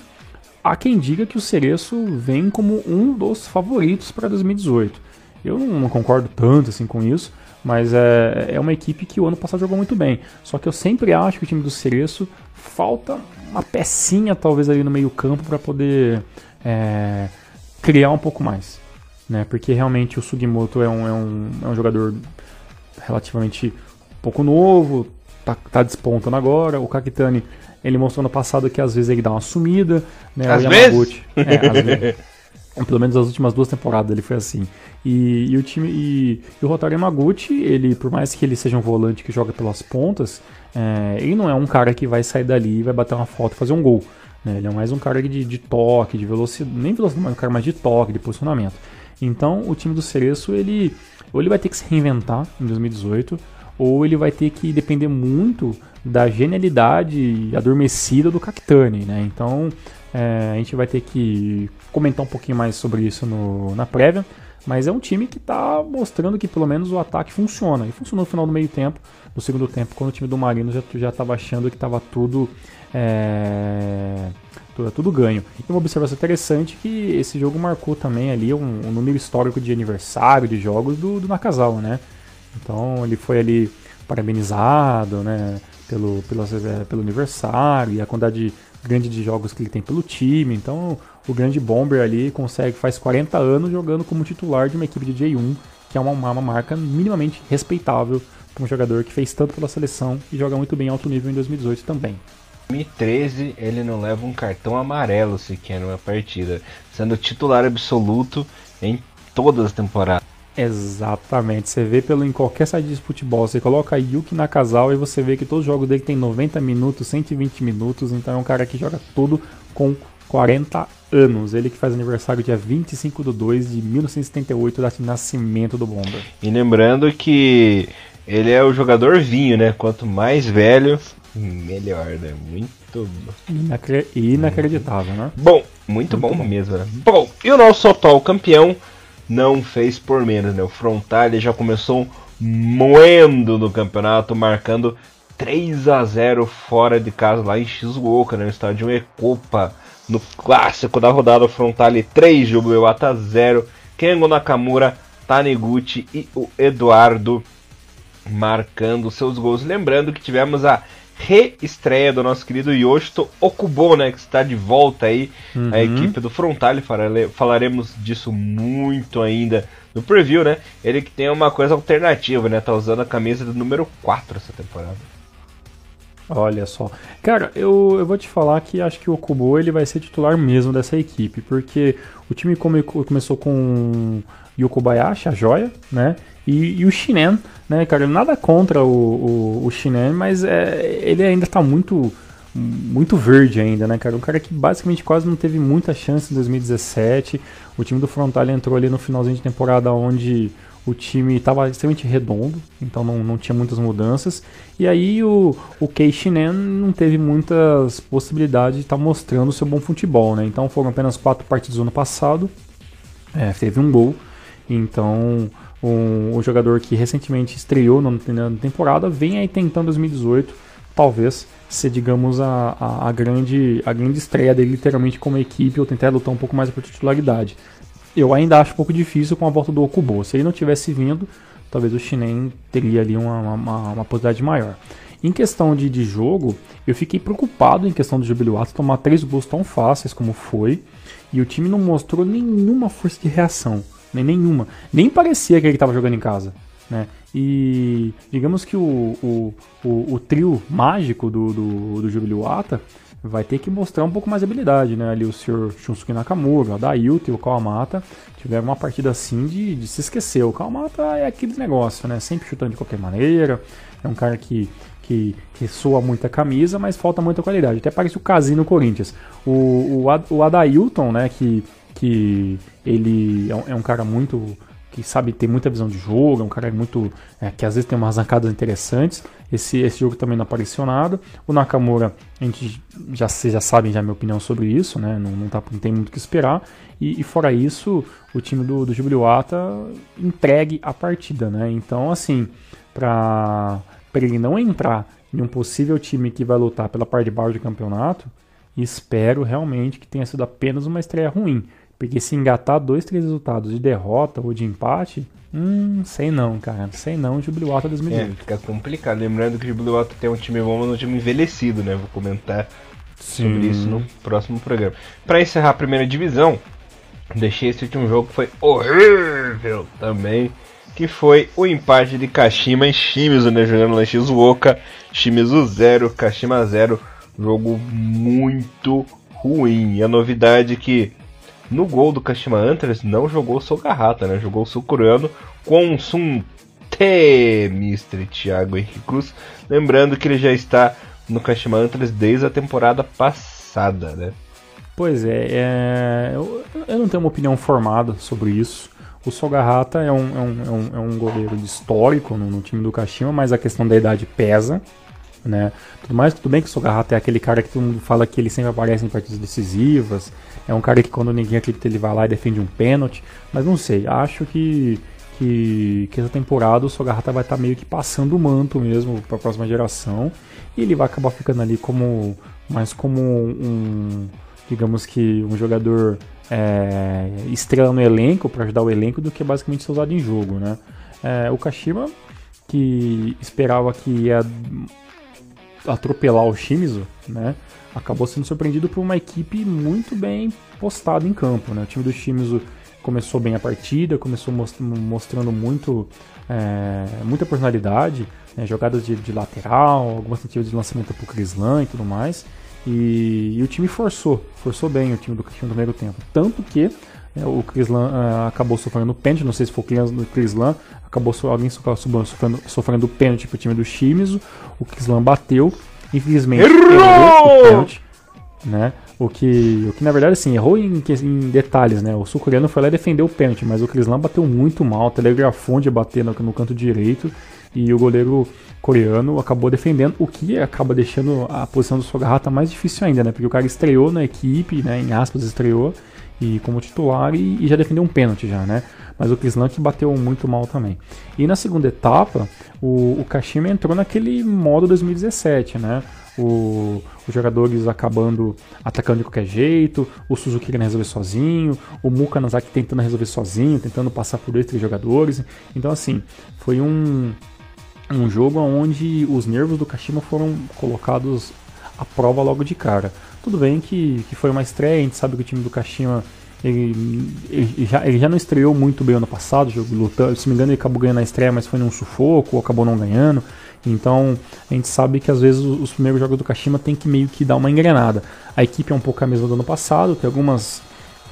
há quem diga que o Cereço vem como um dos favoritos para 2018. Eu não, concordo tanto assim com isso, mas é, é uma equipe que o ano passado jogou muito bem. Só que eu sempre acho que o time do Cereço falta uma pecinha talvez ali no meio campo para poder é, criar um pouco mais. Né? Porque realmente o Sugimoto é um, é um, é um jogador relativamente pouco novo, tá, tá despontando agora. O Kakitani ele mostrou no passado que às vezes ele dá uma sumida, né? Às o Yamaguchi, vezes? É, às vezes. Pelo menos as últimas duas temporadas ele foi assim. E, e o time e, e, o Rotário Yamaguchi, ele, por mais que ele seja um volante que joga pelas pontas, é, ele não é um cara que vai sair dali e vai bater uma foto e fazer um gol. Né? Ele é mais um cara de, de toque, de velocidade, nem velocidade, mas um cara mais de toque, de posicionamento. Então o time do Cereço, ele ou ele vai ter que se reinventar em 2018, ou ele vai ter que depender muito da genialidade adormecida do Cactani, né? Então, É, a gente vai ter que comentar um pouquinho mais sobre isso no, na prévia. Mas é um time que está mostrando que pelo menos o ataque funciona. E funcionou no final do meio tempo, no segundo tempo, quando o time do Marino já estava achando que estava tudo, é, tudo, tudo ganho. E uma observação interessante que esse jogo marcou também ali um, um número histórico de aniversário de jogos do, do Nakazawa, né? Então ele foi ali parabenizado, né? Pelo, pelo, pelo aniversário e a quantidade grande de jogos que ele tem pelo time. Então o grande Bomber ali consegue, faz 40 anos jogando como titular de uma equipe de J1, que é uma, uma marca minimamente respeitável para um jogador que fez tanto pela seleção e joga muito bem em alto nível em 2018 também. Em 2013 ele não leva um cartão amarelo sequer numa partida, sendo titular absoluto em todas as temporadas. Exatamente. Você vê pelo em qualquer site de futebol, você coloca Yuki na casal e você vê que todos os jogos dele tem 90 minutos, 120 minutos, então é um cara que joga tudo com 40 anos. Ele que faz aniversário dia 25 de 2 de 1978, data de nascimento do Bomber. E lembrando que ele é o jogador vinho, né? Quanto mais velho, melhor, né? Muito Inacre... inacreditável, né? Bom, muito, muito bom, bom, mesmo, né? Bom, e o nosso atual campeão não fez por menos, né? O Frontale já começou moendo no campeonato, marcando 3 a 0 fora de casa lá em Shizuoka, né? no estádio Ecopa. No clássico da rodada, o Frontale 3, Jubileata 0. Kengo Nakamura, Taniguchi e o Eduardo marcando seus gols. Lembrando que tivemos a reestreia do nosso querido Yoshito Okubo, né, que está de volta aí uhum. a equipe do Frontale, falaremos disso muito ainda no preview, né? Ele que tem uma coisa alternativa, né? Tá usando a camisa do número 4 essa temporada. Olha só. Cara, eu, eu vou te falar que acho que o Okubo ele vai ser titular mesmo dessa equipe, porque o time come, começou com Yokobayashi, a joia, né? E, e, o Shinen, né, cara, nada contra o, o, o mas é, ele ainda tá muito muito verde ainda, né, cara? Um cara que basicamente quase não teve muita chance em 2017. O time do Frontal entrou ali no finalzinho de temporada onde o time estava extremamente redondo, então não, não tinha muitas mudanças. E aí o, o Kei Shinen não teve muitas possibilidades de estar tá mostrando o seu bom futebol, né? Então foram apenas quatro partidas no ano passado, é, teve um gol. Então um, um jogador que recentemente estreou na, na temporada, vem aí tentando 2018, talvez ser, digamos, a, a, a, grande, a grande estreia dele, literalmente, como equipe, ou tentar lutar um pouco mais por titularidade. Eu ainda acho um pouco difícil com a volta do Okubo. Se ele não tivesse vindo, talvez o Shinen teria ali uma, uma, uma possibilidade maior. Em questão de, de jogo, eu fiquei preocupado em questão do Jubiluato tomar três gols tão fáceis como foi, e o time não mostrou nenhuma força de reação nem nenhuma. Nem parecia que ele estava jogando em casa. Né? E digamos que o, o, o, o trio mágico do, do, do Jubiluata vai ter que mostrar um pouco mais de habilidade, né? Ali o Sr. Shunsuke Nakamura, o Adailton e o Kawamata tiveram uma partida assim de, de se esquecer. O Kawamata é aquele negócio, né? Sempre chutando de qualquer maneira. É um cara que, que, que soa muita camisa, mas falta muita qualidade. Até parece o Casim no Corinthians. O, o, o Adailton, né? Que que ele é um, é um, cara muito que sabe ter muita visão de jogo, é um cara muito é, que às vezes tem umas arrancadas interessantes. Esse, esse jogo também não apareceu nada. O Nakamura, a gente já vocês já sabem já a minha opinião sobre isso, né? Não, não, tá, não tem muito o que esperar. E, e, fora isso, o time do, do Jubiluata entregue a partida, né? Então, assim, para ele não entrar em um possível time que vai lutar pela parte de baixo do campeonato, espero realmente que tenha sido apenas uma estreia ruim porque se engatar dois, três resultados de derrota ou de empate, hum, sei não, cara. Sei não, Jubiluata 2018. É, fica complicado. Lembrando que o Jubiluata tem um time bom, mas um time envelhecido, né? Vou comentar Sim. sobre isso no próximo programa. Para encerrar a primeira divisão, deixei esse último jogo que foi horrível também. Que foi o empate de Kashima e Shimizu, né? Jogando em Shizuoka. Shimizu 0, Kashima 0. Jogo muito ruim. E a novidade é que no gol do Kashima Antlers não jogou o Sogahata, né? Jogou o Sukurano com Sun T, Mr. Thiago Henrique Cruz. Lembrando que ele já está no Kashima Antlers desde a temporada passada, né? Pois é, é eu, eu, não tenho uma opinião formada sobre isso. O Sogahata é um, é um, é um, é um goleiro histórico no, no, time do Kashima, mas a questão da idade pesa. né? Tudo mais, tudo bem que o Sogarrata é aquele cara que todo mundo fala que ele sempre aparece em partidas decisivas, é um cara que quando ninguém acredita ele vai lá e defende um pênalti, mas não sei, acho que que, que essa temporada o Sogarrata vai estar tá meio que passando o manto mesmo para a próxima geração e ele vai acabar ficando ali como mais como um, digamos que um jogador é, estrela no elenco para ajudar o elenco do que basicamente ser usado em jogo, né? É, o Kashima que esperava que ia atropelar o Shimizu, né? Acabou sendo surpreendido por uma equipe muito bem postada em campo, né? O time do Shimizu começou bem a partida, começou mostrando muito, é, muita personalidade, né? jogadas de, de, lateral, algumas tentativas de lançamento para o Crislan e tudo mais. E, e, o time forçou, forçou bem o time do Cristiano no primeiro tempo. Tanto que é, o Crislan é, acabou sofrendo pênalti, não sei se foi o Crislan, acabou alguém sofrendo, sofrendo pênalti para o time do Shimizu, o Crislan bateu, infelizmente errou, o pênalti, né? O que, o que na verdade assim, errou em, em detalhes, né? O sul-coreano foi lá e defendeu o pênalti, mas o Crislan bateu muito mal, telegrafou de bater no, no canto direito e o goleiro coreano acabou defendendo, o que acaba deixando a posição do Sogarrata mais difícil ainda, né? Porque o cara estreou na equipe, né? Em aspas, estreou e como titular e, e já defendeu um pênalti já, né? Mas o Krislan que bateu muito mal também. E na segunda etapa, o, o Kashima entrou naquele modo 2017, né? O, os jogadores acabando atacando de qualquer jeito, o Suzuki querendo resolver sozinho, o Muka Nazaki tentando resolver sozinho, tentando passar por dois, três jogadores. Então, assim, foi um, um jogo onde os nervos do Kashima foram colocados à prova logo de cara. Tudo bem que, que foi uma estreia, a gente sabe que o time do Kashima ele, ele, já, ele já não estreou muito bem ano passado, jogo lutando, se me engano ele acabou ganhando na estreia, mas foi num sufoco, ou acabou não ganhando. Então a gente sabe que às vezes os primeiros jogos do Kashima tem que meio que dar uma engrenada. A equipe é um pouco a mesma do ano passado, tem algumas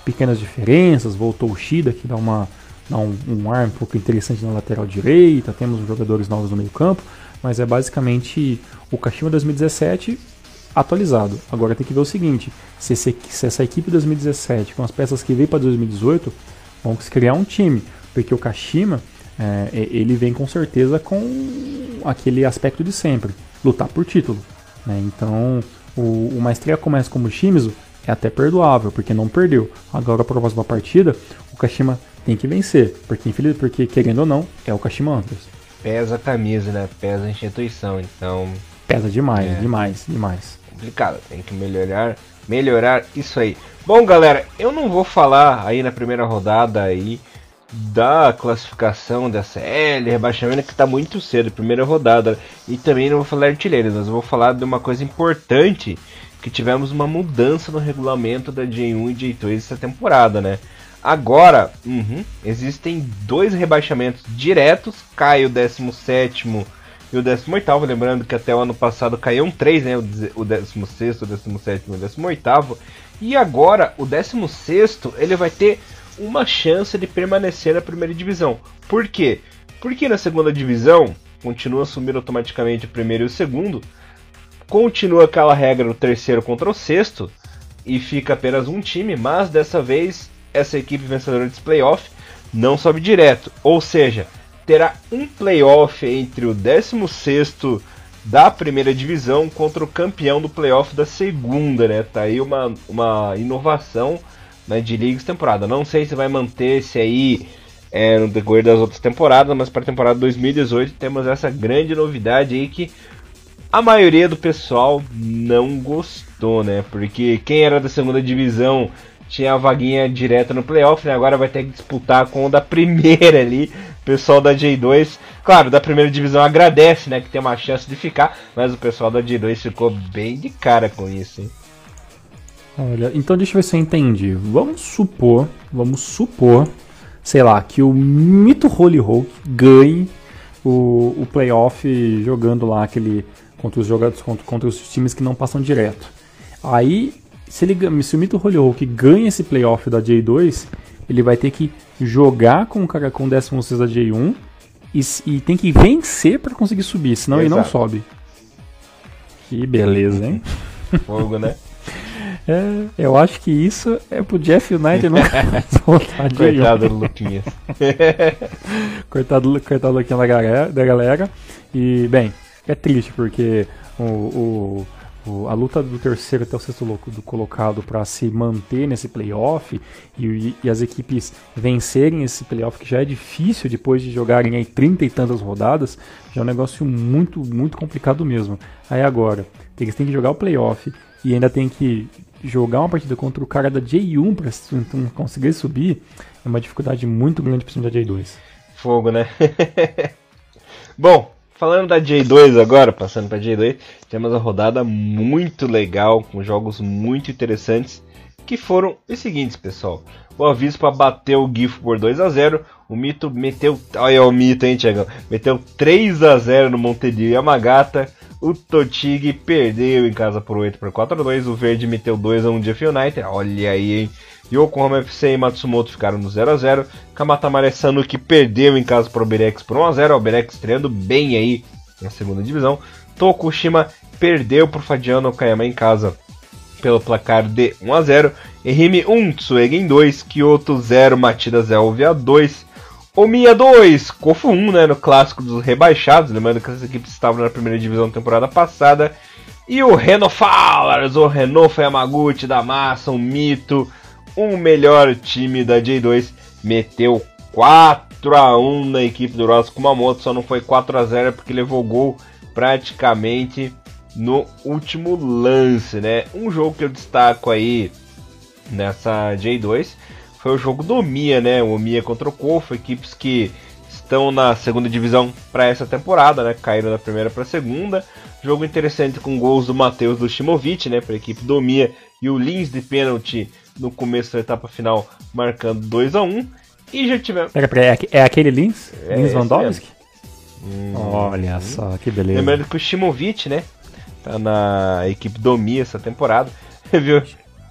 pequenas diferenças, voltou o Shida que dá, uma, dá um, um ar um pouco interessante na lateral direita, temos jogadores novos no meio campo, mas é basicamente o Kashima 2017 atualizado. Agora tem que ver o seguinte: se, esse, se essa equipe 2017, com as peças que veio para 2018, vão criar um time, porque o Kashima é, ele vem com certeza com aquele aspecto de sempre, lutar por título. Né? Então, o, uma estreia começa como Shimizu é até perdoável, porque não perdeu. Agora, para a próxima partida, o Kashima tem que vencer, porque, porque querendo ou não, é o Kashima Antlers. Pesa a camisa, né? Pesa a instituição, então. Pesa demais, é. demais, demais complicado. Tem que melhorar, melhorar isso aí. Bom, galera, eu não vou falar aí na primeira rodada aí da classificação da CL, rebaixamento que está muito cedo, primeira rodada, e também não vou falar de artilheiros, mas eu vou falar de uma coisa importante, que tivemos uma mudança no regulamento da J1 e J2 essa temporada, né? Agora, uhum, existem dois rebaixamentos diretos, cai o 17 e o 18, lembrando que até o ano passado caíam três, né? O 16, o 17 e o 18. E agora o 16 ele vai ter uma chance de permanecer na primeira divisão. Por quê? Porque na segunda divisão continua assumindo automaticamente o primeiro e o segundo, continua aquela regra do terceiro contra o sexto e fica apenas um time, mas dessa vez essa equipe vencedora desse playoff não sobe direto. Ou seja, terá um playoff entre o 16 da primeira divisão contra o campeão do playoff da segunda, né? Tá aí uma, uma inovação né, de ligas temporada. Não sei se vai manter esse aí é, no decorrer das outras temporadas, mas para a temporada 2018 temos essa grande novidade aí que a maioria do pessoal não gostou, né? Porque quem era da segunda divisão tinha a vaguinha direta no playoff, né? Agora vai ter que disputar com o da primeira ali, pessoal da J2. Claro, da primeira divisão agradece, né? Que tem uma chance de ficar, mas o pessoal da J2 ficou bem de cara com isso, hein? Olha, então deixa eu ver se eu entendi. Vamos supor, vamos supor, sei lá, que o Mito Holy Hulk ganhe o, o playoff jogando lá aquele contra os jogadores contra, contra os times que não passam direto. Aí se, ele, se o Mito Hollywood ganha esse playoff da J2, ele vai ter que jogar com o cara com 16 da J1 e, e tem que vencer para conseguir subir, senão Exato. ele não sobe. Que beleza, hein? Fogo, né? É, eu acho que isso é pro Jeff United não voltar de Coitado do Luquinhas. coitado, coitado do Luquinha da galera, da galera. E, bem, é triste porque o, o a luta do terceiro até o sexto do colocado para se manter nesse playoff e, e, as equipes vencerem esse playoff que já é difícil depois de jogarem aí 30 e tantas rodadas, já é um negócio muito, muito complicado mesmo. Aí agora, eles têm que jogar o playoff e ainda tem que jogar uma partida contra o cara da J1 para conseguir subir, é uma dificuldade muito grande para cima da J2. Fogo, né? Bom, Falando da J2 agora, passando para J2, temos uma rodada muito legal, com jogos muito interessantes, que foram os seguintes, pessoal. O Avispa bateu o Gifo por 2 a 0 o Mito meteu. Olha o Mito, hein, Tiagão? Meteu 3 a 0 no Montedio Yamagata. O Totig perdeu em casa por 8 por 4 a 2 O Verde meteu 2 a 1 Jeff United. Olha aí, hein? Yokohama FC e Matsumoto ficaram no 0 a 0 Kamatamare Sanuki perdeu em casa para o Berex por 1 a 0 O Berex estreando bem aí na segunda divisão. Tokushima perdeu para o Fadiano Okayama em casa pelo placar de 1 a 0 Ehime 1, Tsuegen 2, Kyoto 0, Matida Zelvia 2. Omiya 2, Kofu 1, né, no clássico dos rebaixados, lembrando que essas equipes estavam na primeira divisão na temporada passada. E o Reno Fowlers, o Renofa Yamaguchi da massa, um mito, o melhor time da J2 meteu 4 a 1 na equipe do Ross Kumamoto, só não foi 4 a 0 porque levou gol praticamente no último lance, né? Um jogo que eu destaco aí nessa J2 foi o jogo do Omiya, né? O Omiya contra o Kofo, equipes que estão na segunda divisão para essa temporada, né? Caíram da primeira para a segunda. Jogo interessante com gols do Matheus do Shimovic, né? Para a equipe do Omiya e o Lins de pênalti no começo da etapa final, marcando 2 a 1 E já tivemos. É, é aquele Lins? É, Lins Vandowski? Hum, Olha hum. só, que beleza. Lembrando que o Shimovic, né? Tá na equipe Domi essa temporada. Viu?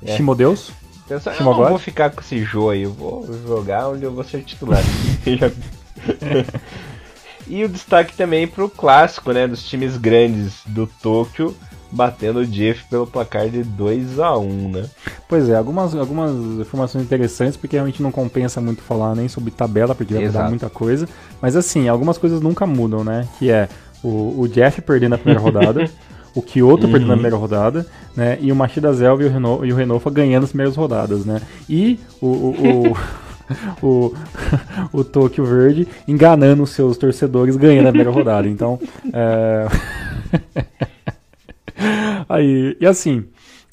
É. Shimodeus? Pensou, eu não vou ficar com esse jogo aí, eu vou jogar onde eu vou ser titular. e o destaque também pro clássico, né? Dos times grandes do Tóquio batendo o Jeff pelo placar de 2 a 1 né? Pois é, algumas, algumas informações interessantes, porque realmente não compensa muito falar nem sobre tabela, porque vai mudar muita coisa. Mas assim, algumas coisas nunca mudam, né? Que é o, o Jeff perdendo a primeira rodada. o Kyoto uhum. perdendo na primeira rodada, né? E o Machida Zelva e o, e o Renofa ganhando as primeiras rodadas, né? E o, o, o, o, o Tokyo Verde enganando os seus torcedores ganhando a primeira rodada. Então, é... Aí, e assim,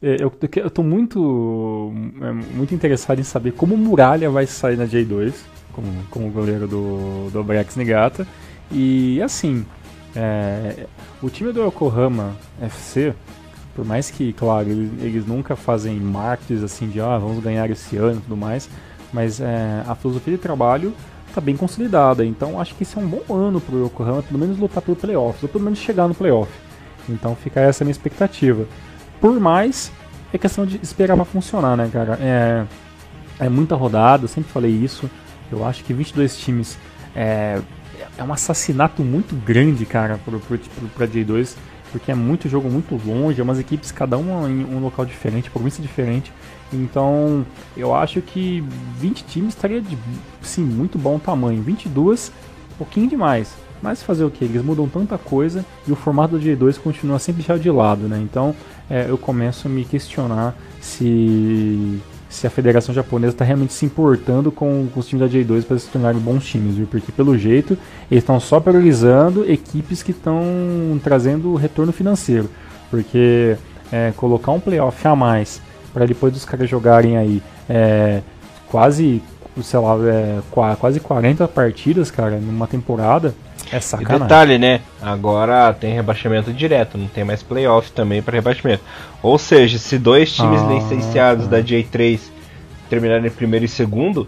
é, eu, eu tô muito, é, muito interessado em saber como Muralha vai sair na J2, como, como goleiro do, do Brex Nigata. E assim, é, o time do Yokohama FC, por mais que, claro, eles, eles nunca fazem marketing assim de ah, vamos ganhar esse ano e tudo mais, mas é, a filosofia de trabalho está bem consolidada. Então acho que esse é um bom ano para o Yokohama, pelo menos lutar pelo playoff, ou pelo menos chegar no playoff. Então fica essa minha expectativa. Por mais, é questão de esperar para funcionar, né, cara? É, é muita rodada, eu sempre falei isso. Eu acho que 22 times é, é um assassinato muito grande, cara, pra J2, porque é muito jogo muito longe, é umas equipes cada uma em um local diferente, província diferente. Então, eu acho que 20 times estaria de sim, muito bom tamanho. 22, um pouquinho demais. Mas fazer o que? Eles mudam tanta coisa e o formato do J2 continua sempre deixado de lado, né? Então é, eu começo a me questionar se, se a Federação Japonesa está realmente se importando com, com os times da J2 para se tornarem bons times, viu? Porque pelo jeito eles estão só priorizando equipes que estão trazendo retorno financeiro. Porque é, colocar um playoff a mais para depois dos caras jogarem aí é, quase, sei lá, é, quase 40 partidas, cara, numa temporada é sacanagem. E detalhe, né? Agora tem rebaixamento direto, não tem mais playoff também para rebaixamento. Ou seja, se dois times ah, licenciados da J3 terminarem primeiro e segundo,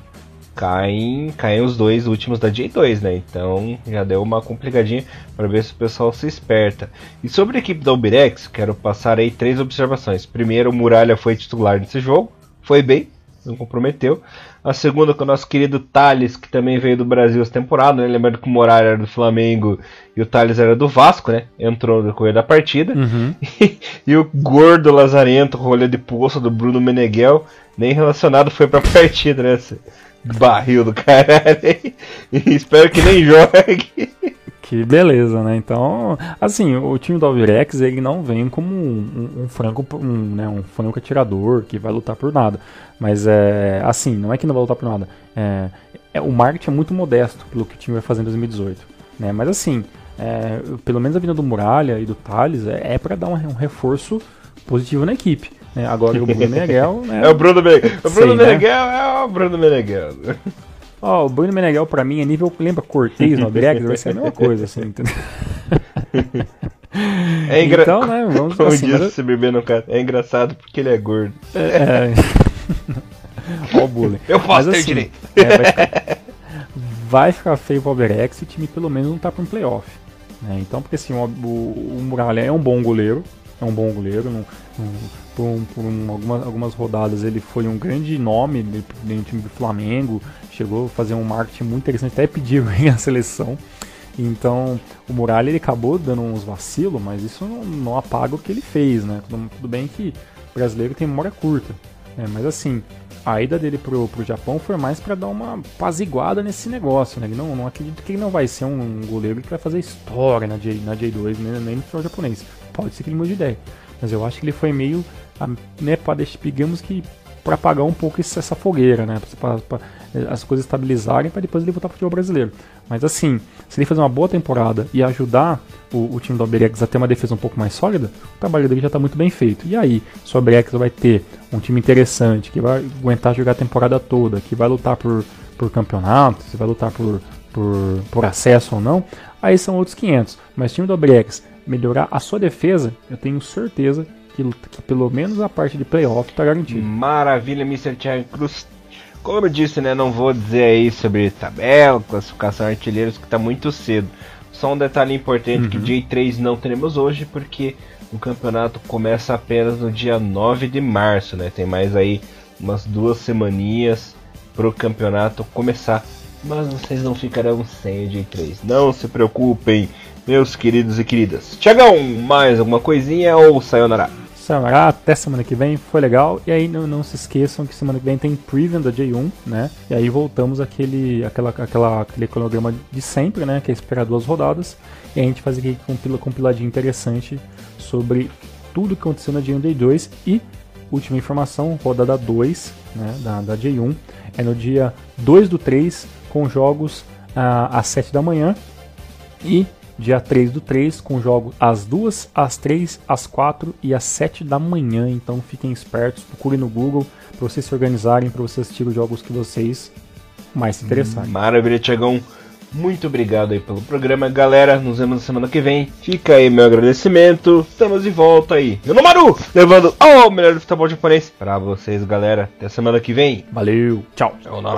caem, caem os dois últimos da J2, né? Então já deu uma complicadinha para ver se o pessoal se esperta. E sobre a equipe da Ubirex, quero passar aí três observações. Primeiro, o Muralha foi titular nesse jogo, foi bem, não comprometeu. A segunda com o nosso querido Thales, que também veio do Brasil essa temporada, né? Lembrando que o Morar era do Flamengo e o Thales era do Vasco, né? Entrou no decorrer da partida. Uhum. E, o gordo lazarento, rolê de poço do Bruno Meneghel, nem relacionado foi pra partida, né? Esse barril do caralho. Espero que nem jogue. Que beleza, né? Então, assim, o time do Alvirex, ele não vem como um, um, um franco, um, né, um franco atirador que vai lutar por nada. Mas é assim, não é que não vai lutar por nada. É, é, o marketing é muito modesto pelo que o time vai fazer em 2018. Né? Mas assim, é, pelo menos a vinda do Muralha e do Thales é, é para dar um, um, reforço positivo na equipe. Né? Agora o Bruno Meneghel. Né? É o Bruno Meneghel. O Bruno Sei, Meneghel né? é o Bruno Meneghel. Ó, oh, o Bruno Meneghel pra mim é nível. Lembra Cortez no Dragons? Vai ser a mesma coisa, assim, entendeu? É engra... Então, né, vamos Como assim, disse mas... no cara, é engraçado porque ele é gordo. É. é... Ó o bullying. Eu posso mas, ter assim, direito. É, vai, ficar... vai, ficar... feio o Overex se o time pelo menos não tá pra um playoff. Né? Então, porque assim, o, o, o Muralha é um bom goleiro. É um bom goleiro. Não, não, por, um, por um, algumas, algumas rodadas ele foi um grande nome dentro do time do Flamengo, chegou a fazer um marketing muito interessante, até pediu a seleção. Então, o Muralha ele acabou dando uns vacilos, mas isso não, não, apaga o que ele fez, né? Tudo, tudo bem que o brasileiro tem memória curta, né? mas assim, a ida dele pro, pro Japão foi mais para dar uma paziguada nesse negócio, né? Ele não, não acredito que ele não vai ser um goleiro que vai fazer história na, J, na J2, nem, nem no futebol japonês. Pode ser que ele mude de ideia. Mas eu acho que ele foi meio, né, para digamos que para apagar um pouco essa fogueira, né? Pra, pra, as coisas estabilizarem para depois ele voltar para o futebol brasileiro. Mas assim, se ele fazer uma boa temporada e ajudar o, o time do Alberex a ter uma defesa um pouco mais sólida, o trabalho dele já está muito bem feito. E aí, se o Alberex vai ter um time interessante, que vai aguentar jogar a temporada toda, que vai lutar por, por campeonato, se vai lutar por, por, por acesso ou não, aí são outros 500. Mas o time do Alberex melhorar a sua defesa, eu tenho certeza que, que pelo menos a parte de playoff está garantida. Maravilha, Mr. Thiago Cruz. Como eu disse, né, não vou dizer aí sobre tabela, classificação artilheiros, que está muito cedo. Só um detalhe importante uhum. que J3 não teremos hoje, porque o campeonato começa apenas no dia 9 de março, né? Tem mais aí umas duas semaninhas para o campeonato começar. Mas vocês não ficarão sem o J3. Não se preocupem, meus queridos e queridas. Tiagão, mais alguma coisinha ou sayonara? Até semana que vem, foi legal. E aí não, não, se esqueçam que semana que vem tem preview da J1, né? E aí voltamos aquele, aquela, aquela, aquele cronograma de sempre, né? Que é esperar duas rodadas. E a gente faz aqui um compiladinho interessante sobre tudo que aconteceu na J1 Day 2 e última informação, rodada 2 né, da, da J1 é no dia 2 do 3 com jogos ah, às 7 da manhã e dia 3 do 3, com jogos às 2, às 3, às 4 e às 7 da manhã. Então fiquem espertos, procurem no Google para vocês se organizarem, para vocês assistirem os jogos que vocês mais se interessarem. Maravilha, Tiagão. Muito obrigado aí pelo programa, galera. Nos vemos na semana que vem. Fica aí meu agradecimento. Estamos de volta aí. Meu Maru, levando o melhor do futebol japonês para vocês, galera. Até semana que vem. Valeu. Tchau. Sayonara.